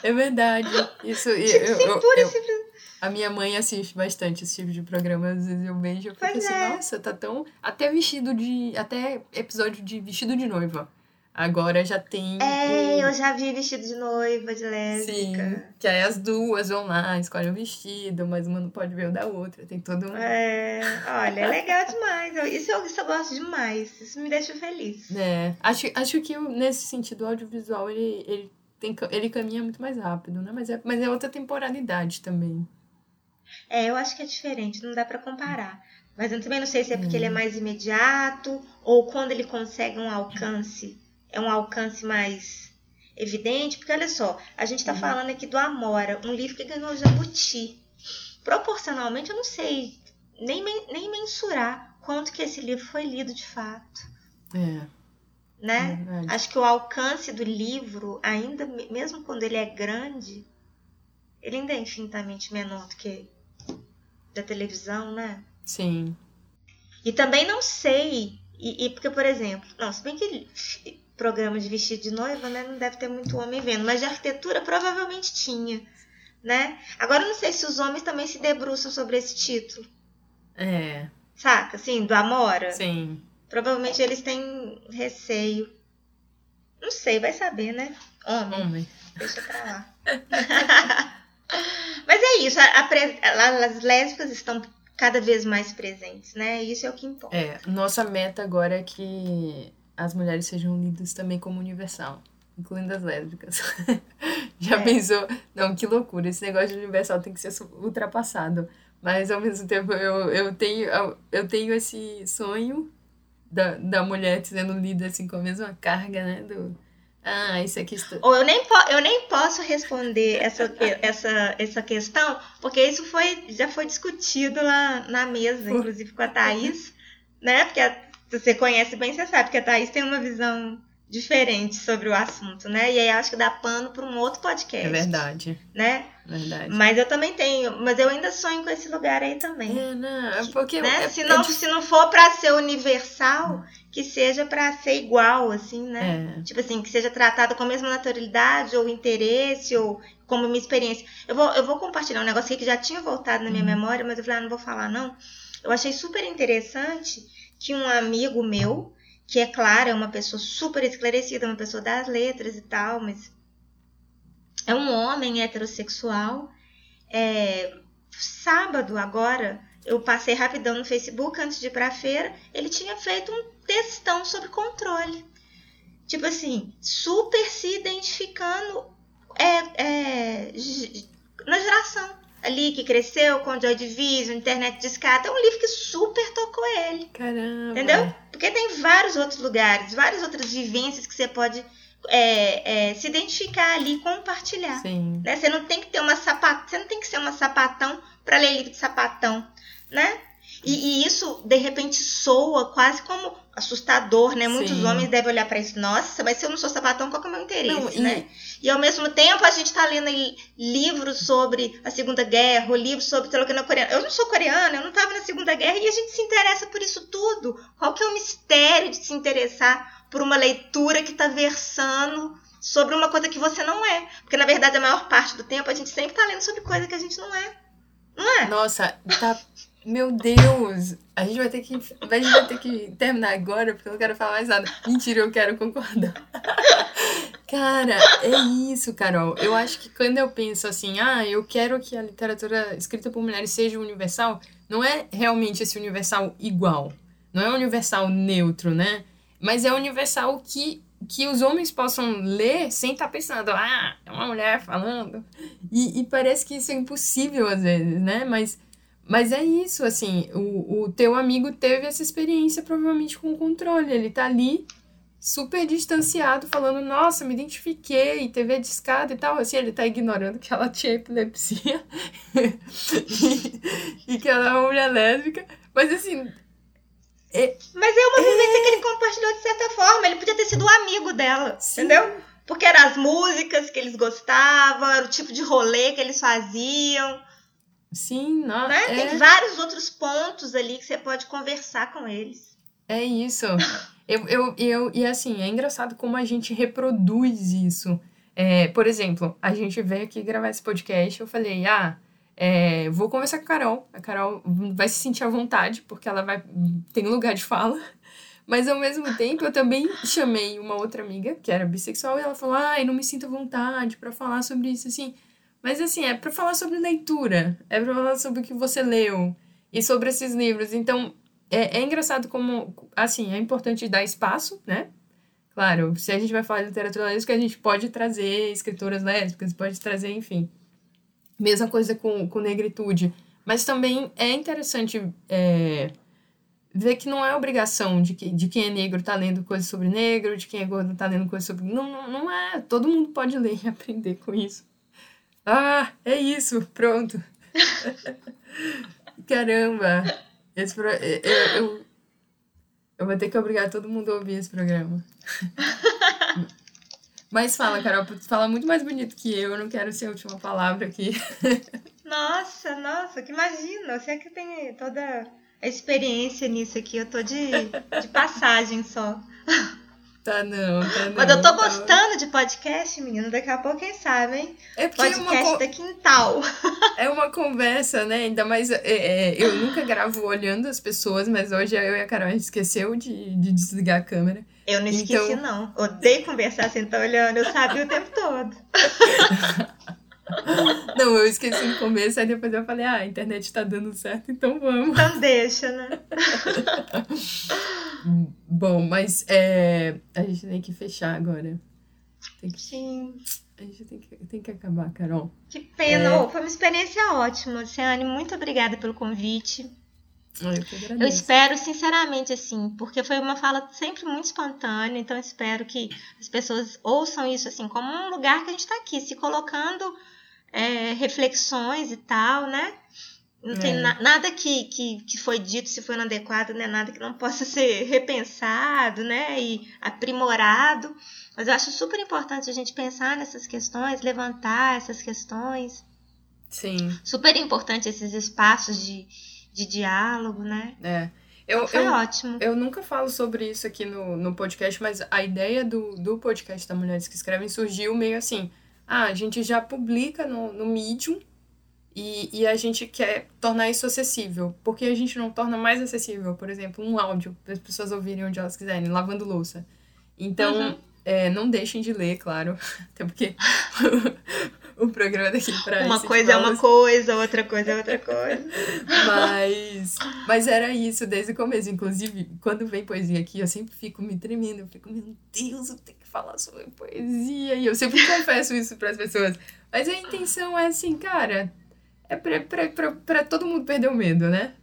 É verdade. Isso, tipo, eu, eu, eu, eu, a minha mãe assiste bastante esse tipo de programa. Às vezes eu vejo e fico assim, é. nossa, tá tão. Até vestido de. Até episódio de vestido de noiva. Agora já tem. É, eu já vi vestido de noiva, de lésbica. Sim, que aí as duas vão lá, escolhem o vestido, mas uma não pode ver o da outra. Tem todo um. É, olha, é legal demais. Isso eu, isso eu gosto demais. Isso me deixa feliz. É, acho, acho que nesse sentido o audiovisual ele, ele, tem, ele caminha muito mais rápido, né? Mas é, mas é outra temporalidade também. É, eu acho que é diferente, não dá para comparar. Mas eu também não sei se é porque hum. ele é hum. mais imediato ou quando ele consegue um alcance é um alcance mais evidente, porque olha só, a gente está uhum. falando aqui do Amora, um livro que ganhou Jabuti. Proporcionalmente, eu não sei nem, nem mensurar quanto que esse livro foi lido de fato. É. Né? É Acho que o alcance do livro, ainda mesmo quando ele é grande, ele ainda é infinitamente menor do que da televisão, né? Sim. E também não sei, e, e porque, por exemplo, não, se bem que programa de vestido de noiva, né? Não deve ter muito homem vendo, mas de arquitetura provavelmente tinha, né? Agora não sei se os homens também se debruçam sobre esse título. É. Saca, assim, do Amora? Sim. Provavelmente eles têm receio. Não sei, vai saber, né? Homem. Homem. Deixa pra lá. Mas é isso, a, a, as lésbicas estão cada vez mais presentes, né? Isso é o que importa. É, nossa meta agora é que as mulheres sejam unidas também como universal, incluindo as lésbicas. Já é. pensou? Não, que loucura, esse negócio de universal tem que ser ultrapassado. Mas ao mesmo tempo eu, eu, tenho, eu tenho esse sonho da, da mulher sendo lida assim com a mesma carga, né? Do, ah, isso aqui está... Ou eu nem, eu nem posso responder essa, essa, essa questão, porque isso foi, já foi discutido lá na mesa, inclusive com a Thaís, né? Porque a, você conhece bem, você sabe que a Thaís tem uma visão diferente sobre o assunto, né? E aí acho que dá pano para um outro podcast. É verdade. Né? Verdade. Mas eu também tenho, mas eu ainda sonho com esse lugar aí também. É, não, é porque né? é, se não, é se não for para ser universal, que seja para ser igual assim, né? É. Tipo assim, que seja tratado com a mesma naturalidade ou interesse ou como uma experiência. Eu vou eu vou compartilhar um negócio aqui que já tinha voltado na minha uhum. memória, mas eu falei, ah, não vou falar não. Eu achei super interessante que um amigo meu que é claro, é uma pessoa super esclarecida, uma pessoa das letras e tal, mas é um homem heterossexual. É, sábado agora, eu passei rapidão no Facebook antes de ir pra feira, ele tinha feito um textão sobre controle. Tipo assim, super se identificando é, é, na geração ali que cresceu com Joy Division, Internet de Escada, é um livro que super tocou ele. Caramba. Entendeu? Porque tem vários outros lugares, várias outras vivências que você pode é, é, se identificar ali, compartilhar. Sim. Né? Você não tem que ter uma sapatão, você não tem que ser uma sapatão para ler livro de sapatão, né? E, e, isso, de repente, soa quase como assustador, né? Muitos Sim. homens devem olhar para isso. Nossa, mas se eu não sou sapatão, qual que é o meu interesse, não, e... né? E ao mesmo tempo a gente está lendo livros sobre a Segunda Guerra, livros sobre teologia coreana. Eu não sou coreana, eu não estava na Segunda Guerra e a gente se interessa por isso tudo. Qual que é o mistério de se interessar por uma leitura que está versando sobre uma coisa que você não é? Porque na verdade a maior parte do tempo a gente sempre está lendo sobre coisa que a gente não é. Não é? Nossa, tá meu Deus! A gente vai ter que. A gente vai ter que terminar agora, porque eu não quero falar mais nada. Mentira, eu quero concordar. Cara, é isso, Carol. Eu acho que quando eu penso assim, ah, eu quero que a literatura escrita por mulheres seja universal, não é realmente esse universal igual. Não é universal neutro, né? Mas é universal que, que os homens possam ler sem estar tá pensando, ah, é uma mulher falando. E, e parece que isso é impossível às vezes, né? Mas mas é isso, assim, o, o teu amigo teve essa experiência provavelmente com o controle. Ele tá ali super distanciado, falando, nossa, me identifiquei, TV de escada e tal. Assim, ele tá ignorando que ela tinha epilepsia e, e, que ela é uma mulher lésbica. Mas assim. É, Mas é uma vivência é... que ele compartilhou de certa forma. Ele podia ter sido um amigo dela, Sim. entendeu? Porque eram as músicas que eles gostavam, era o tipo de rolê que eles faziam. Sim, não, né? É... Tem vários outros pontos ali que você pode conversar com eles. É isso. eu, eu, eu, e assim, é engraçado como a gente reproduz isso. É, por exemplo, a gente veio aqui gravar esse podcast, eu falei, ah, é, vou conversar com a Carol. A Carol vai se sentir à vontade, porque ela vai tem lugar de fala. Mas ao mesmo tempo, eu também chamei uma outra amiga, que era bissexual, e ela falou: ai, não me sinto à vontade para falar sobre isso. Assim, mas assim, é para falar sobre leitura, é para falar sobre o que você leu e sobre esses livros. Então, é, é engraçado como, assim, é importante dar espaço, né? Claro, se a gente vai falar de literatura lésbica, a gente pode trazer escritoras lésbicas, pode trazer, enfim. Mesma coisa com, com negritude. Mas também é interessante é, ver que não é obrigação de, que, de quem é negro tá lendo coisas sobre negro, de quem é gordo tá lendo coisas sobre. Não, não, não é. Todo mundo pode ler e aprender com isso. Ah, é isso, pronto. Caramba. Esse pro... eu, eu, eu vou ter que obrigar todo mundo a ouvir esse programa. Mas fala, Carol, fala muito mais bonito que eu, eu não quero ser a última palavra aqui. Nossa, nossa, que imagina, você é que tem toda a experiência nisso aqui, eu tô de, de passagem só. Tá não, tá não. Mas eu tô tá... gostando de podcast, menino. Daqui a pouco, quem sabe, hein? É porque podcast é uma, da quintal. é uma conversa, né? Ainda mais. É, é, eu nunca gravo olhando as pessoas, mas hoje eu e a Carol a gente esqueceu de, de desligar a câmera. Eu não esqueci, então... não. Odeio conversar sem estar olhando, eu sabia o tempo todo. Não, eu esqueci no começo, aí depois eu falei, ah, a internet tá dando certo, então vamos. Então deixa, né? Bom, mas é, a gente tem que fechar agora. Tem que, Sim. A gente tem que, tem que acabar, Carol. Que pena. É... Foi uma experiência ótima. Luciane, muito obrigada pelo convite. Eu, eu espero, sinceramente, assim, porque foi uma fala sempre muito espontânea, então espero que as pessoas ouçam isso, assim, como um lugar que a gente está aqui, se colocando é, reflexões e tal, né? Não é. tem na, nada que, que, que foi dito, se foi inadequado, né? Nada que não possa ser repensado, né? E aprimorado. Mas eu acho super importante a gente pensar nessas questões, levantar essas questões. Sim. Super importante esses espaços de, de diálogo, né? É. Eu, Foi eu, ótimo. Eu nunca falo sobre isso aqui no, no podcast, mas a ideia do, do podcast da Mulheres que Escrevem surgiu meio assim ah, a gente já publica no, no Medium e, e a gente quer tornar isso acessível. Porque a gente não torna mais acessível, por exemplo, um áudio para as pessoas ouvirem onde elas quiserem, lavando louça. Então, uhum. é, não deixem de ler, claro. Até porque o programa daqui para Uma coisa é uma coisa, outra coisa é outra coisa. mas, mas era isso desde o começo. Inclusive, quando vem poesia aqui, eu sempre fico me tremendo. Eu fico, meu Deus, eu tenho que falar sobre poesia. E eu sempre confesso isso para as pessoas. Mas a intenção é assim, cara, é pra todo mundo perder o medo, né?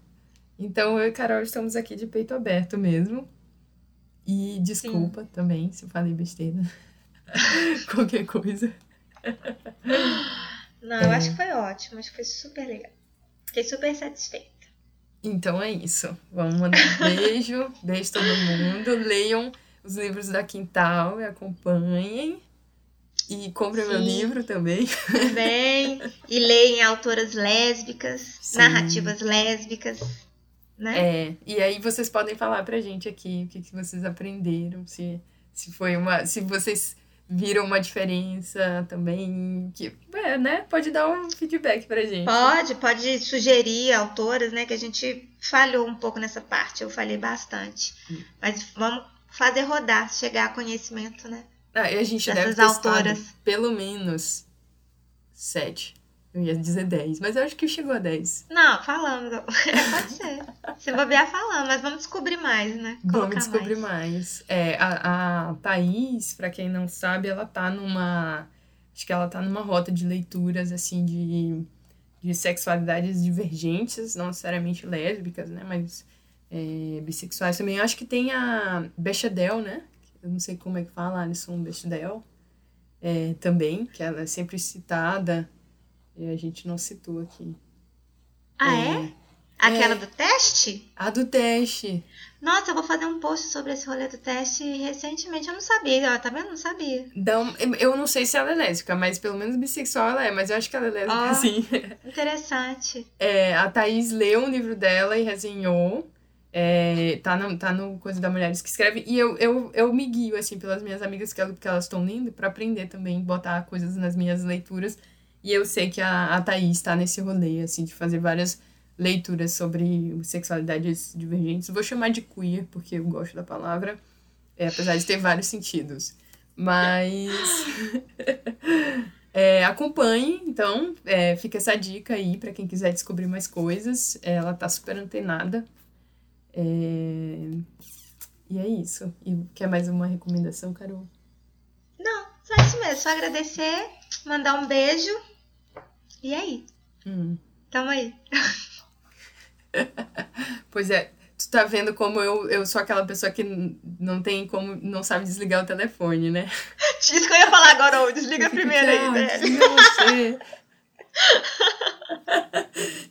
Então eu e Carol estamos aqui de peito aberto mesmo. E desculpa Sim. também se eu falei besteira. Qualquer coisa. Não, eu é. acho que foi ótimo, acho que foi super legal. Fiquei super satisfeita. Então é isso. Vamos mandar um beijo. beijo todo mundo. Leiam os livros da Quintal e acompanhem. E comprem meu livro também. Também. E leem autoras lésbicas, Sim. narrativas lésbicas. Né? É, e aí vocês podem falar pra gente aqui o que, que vocês aprenderam, se, se foi uma. Se vocês viram uma diferença também, que, é, né, pode dar um feedback pra gente. Pode, pode sugerir autoras, né, que a gente falhou um pouco nessa parte, eu falei bastante. Hum. Mas vamos fazer rodar, chegar a conhecimento, né? Ah, e a gente deve autoras. pelo menos sete. Eu ia dizer 10, mas eu acho que chegou a 10. Não, falamos. Pode ser. Se bobear, falando, mas vamos descobrir mais, né? Colocar vamos descobrir mais. mais. É, a, a Thaís, pra quem não sabe, ela tá numa. Acho que ela tá numa rota de leituras, assim, de, de sexualidades divergentes, não necessariamente lésbicas, né? Mas é, bissexuais também. Eu acho que tem a Bechdel, né? Eu não sei como é que fala, Alison Bechdel. É, também, que ela é sempre citada e a gente não citou aqui. Ah, é? é? Aquela é, do teste? A do teste. Nossa, eu vou fazer um post sobre esse rolê do teste recentemente. Eu não sabia, ó, tá vendo? Não sabia. Então, eu não sei se ela é lésbica, mas pelo menos bissexual ela é, mas eu acho que ela é lésbica, oh, sim. Interessante. É, a Thaís leu um livro dela e resenhou. É, tá, no, tá no Coisa da Mulheres que Escreve. E eu, eu, eu me guio, assim, pelas minhas amigas que, que elas estão lendo para aprender também, botar coisas nas minhas leituras e eu sei que a, a Thaís está nesse rolê, assim, de fazer várias leituras sobre sexualidades divergentes. Vou chamar de queer, porque eu gosto da palavra, é, apesar de ter vários sentidos. Mas. é, acompanhe, então, é, fica essa dica aí para quem quiser descobrir mais coisas. Ela tá super antenada. É... E é isso. E quer mais uma recomendação, Carol? Não, só isso mesmo. Só agradecer, mandar um beijo e aí? Hum. Tamo aí. pois é, tu tá vendo como eu, eu sou aquela pessoa que não tem como, não sabe desligar o telefone, né? Isso que eu ia falar agora, ô, desliga primeiro aí, velho. Desliga você.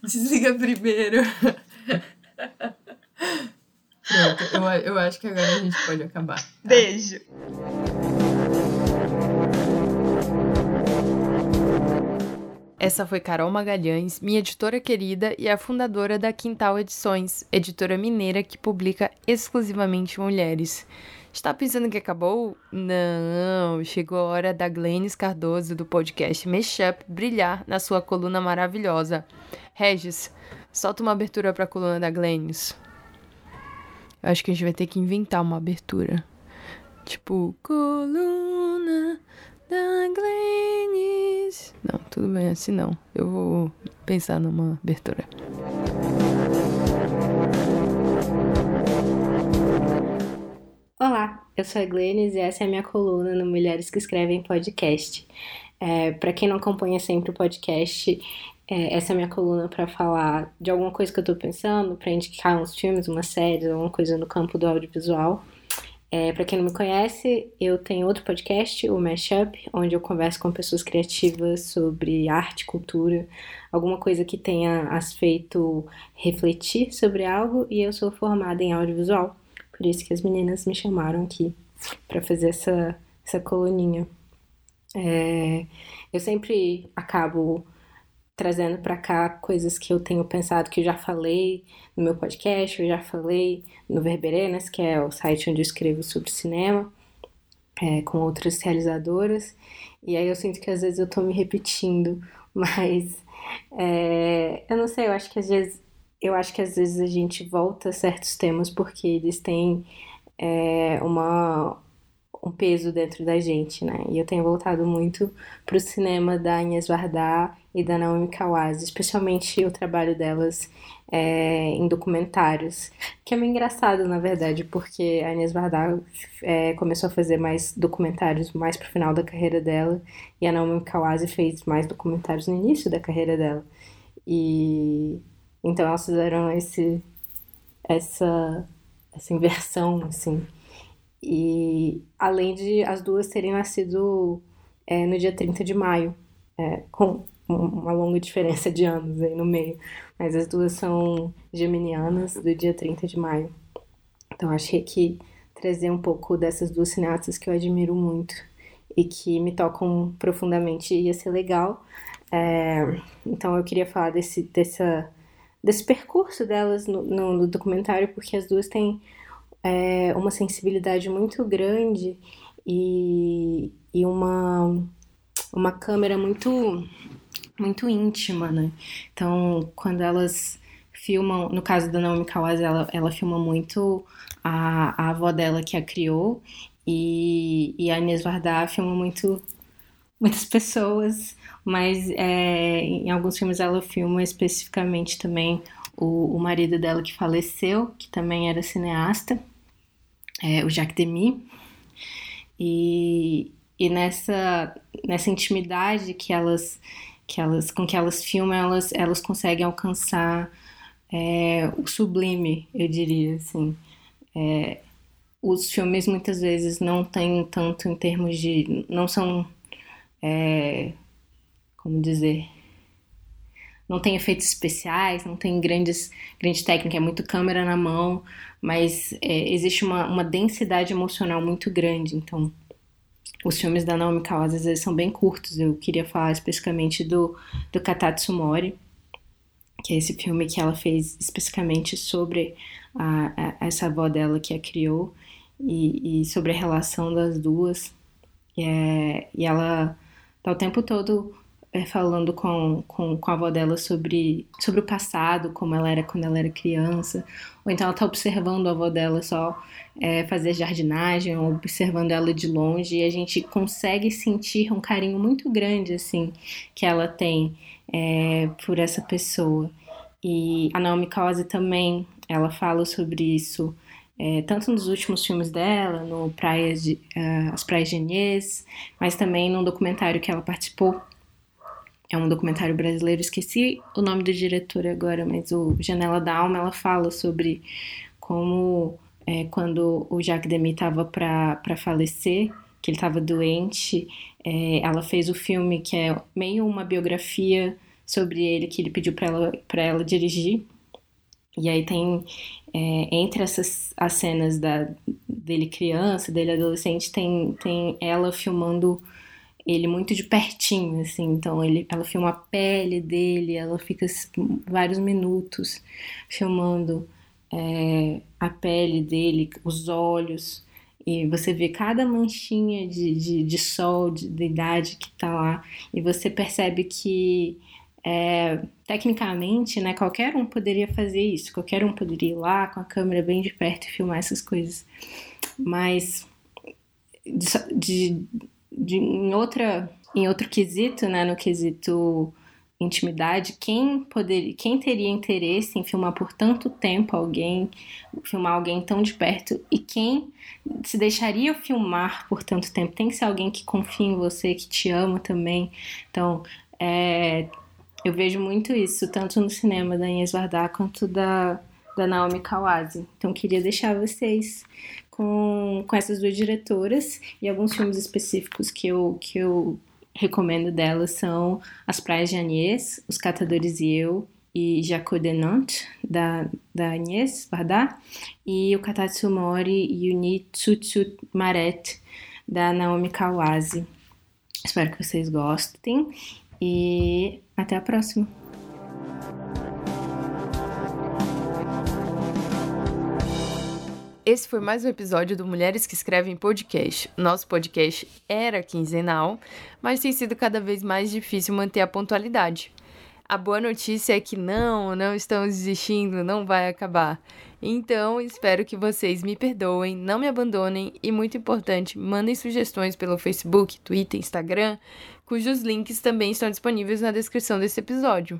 desliga primeiro. Pronto, eu, eu acho que agora a gente pode acabar. Tá? Beijo. Essa foi Carol Magalhães, minha editora querida e a fundadora da Quintal Edições, editora mineira que publica exclusivamente mulheres. Está pensando que acabou? Não, chegou a hora da Glennis Cardoso do podcast Meshup brilhar na sua coluna maravilhosa. Regis, solta uma abertura para a coluna da Glennis. Eu acho que a gente vai ter que inventar uma abertura. Tipo, coluna da Glennis. Não, tudo bem, assim não. Eu vou pensar numa abertura. Olá, eu sou a Glennis e essa é a minha coluna no Mulheres que Escrevem Podcast. É, para quem não acompanha sempre o podcast, é, essa é a minha coluna para falar de alguma coisa que eu tô pensando, para indicar uns filmes, uma série, alguma coisa no campo do audiovisual. É, para quem não me conhece, eu tenho outro podcast, o Mashup, onde eu converso com pessoas criativas sobre arte, cultura, alguma coisa que tenha as feito refletir sobre algo, e eu sou formada em audiovisual. Por isso que as meninas me chamaram aqui para fazer essa, essa coluninha. É, eu sempre acabo trazendo para cá coisas que eu tenho pensado que eu já falei no meu podcast, eu já falei no Verberenas, que é o site onde eu escrevo sobre cinema, é, com outras realizadoras. E aí eu sinto que às vezes eu tô me repetindo, mas é, eu não sei, eu acho que às vezes eu acho que às vezes a gente volta a certos temas porque eles têm é, uma um peso dentro da gente, né? E eu tenho voltado muito pro cinema da Inês Vardar e da Naomi Kawase, especialmente o trabalho delas é, em documentários, que é meio engraçado, na verdade, porque a Inês Vardar é, começou a fazer mais documentários mais pro final da carreira dela, e a Naomi Kawase fez mais documentários no início da carreira dela. E então elas fizeram esse essa essa inversão assim e além de as duas terem nascido é, no dia 30 de maio, é, com uma longa diferença de anos aí no meio. Mas as duas são geminianas do dia 30 de maio. Então achei que trazer um pouco dessas duas cineastas que eu admiro muito e que me tocam profundamente ia ser legal. É, então eu queria falar desse, dessa, desse percurso delas no, no, no documentário, porque as duas têm é, uma sensibilidade muito grande e, e uma, uma câmera muito, muito íntima, né? Então, quando elas filmam, no caso da Naomi Kawase, ela, ela filma muito a, a avó dela que a criou e, e a Inês Vardar filma muito muitas pessoas, mas é, em alguns filmes ela filma especificamente também o, o marido dela que faleceu, que também era cineasta é, o Jacques Demy. E, e nessa, nessa intimidade que elas, que elas, com que elas filmam, elas, elas conseguem alcançar é, o sublime, eu diria, assim. É, os filmes muitas vezes não têm tanto em termos de... não são... É, como dizer não tem efeitos especiais, não tem grandes, grande técnica, é muito câmera na mão, mas é, existe uma, uma densidade emocional muito grande. Então, os filmes da Naomi Kawase às vezes são bem curtos. Eu queria falar especificamente do, do Katatsu Mori, que é esse filme que ela fez especificamente sobre a, a, essa avó dela que a criou e, e sobre a relação das duas. E, é, e ela tá o tempo todo é, falando com, com, com a avó dela sobre, sobre o passado, como ela era quando ela era criança, ou então ela está observando a avó dela só é, fazer jardinagem, ou observando ela de longe, e a gente consegue sentir um carinho muito grande, assim, que ela tem é, por essa pessoa. E a Naomi Kawase também, ela fala sobre isso, é, tanto nos últimos filmes dela, no Praias de, uh, As Praias de Inês, mas também num documentário que ela participou é um documentário brasileiro, esqueci o nome do diretor agora, mas o Janela da Alma, ela fala sobre como é, quando o Jacques Demy estava para falecer, que ele estava doente, é, ela fez o filme que é meio uma biografia sobre ele que ele pediu para ela, ela dirigir. E aí tem é, entre essas as cenas da, dele criança, dele adolescente, tem, tem ela filmando ele muito de pertinho, assim. Então ele, ela filma a pele dele, ela fica vários minutos filmando é, a pele dele, os olhos, e você vê cada manchinha de, de, de sol, de, de idade que tá lá, e você percebe que é, tecnicamente, né, qualquer um poderia fazer isso, qualquer um poderia ir lá com a câmera bem de perto e filmar essas coisas. Mas de, de, em, outra, em outro quesito, né, no quesito intimidade, quem poderia, quem teria interesse em filmar por tanto tempo alguém, filmar alguém tão de perto e quem se deixaria filmar por tanto tempo? Tem que ser alguém que confia em você, que te ama também. Então, é, eu vejo muito isso, tanto no cinema da Inês Vardar quanto da, da Naomi Kawase. Então, queria deixar vocês com, com essas duas diretoras e alguns filmes específicos que eu, que eu recomendo delas são As Praias de Agnès, Os Catadores e Eu e Jaco de Nantes, da, da Agnès Varda, e o Katatsumori Yuni Tsutsu Maret, da Naomi Kawase. Espero que vocês gostem e até a próxima! Esse foi mais um episódio do Mulheres que Escrevem Podcast. Nosso podcast era quinzenal, mas tem sido cada vez mais difícil manter a pontualidade. A boa notícia é que não, não estamos desistindo, não vai acabar. Então, espero que vocês me perdoem, não me abandonem e, muito importante, mandem sugestões pelo Facebook, Twitter, Instagram, cujos links também estão disponíveis na descrição desse episódio.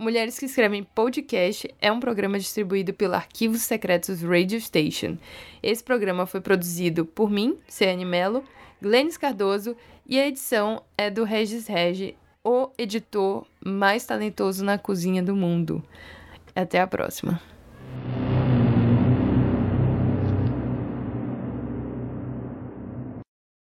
Mulheres que Escrevem Podcast é um programa distribuído pelo Arquivos Secretos Radio Station. Esse programa foi produzido por mim, Ciane Mello, Glennis Cardoso e a edição é do Regis Regi, o editor mais talentoso na cozinha do mundo. Até a próxima.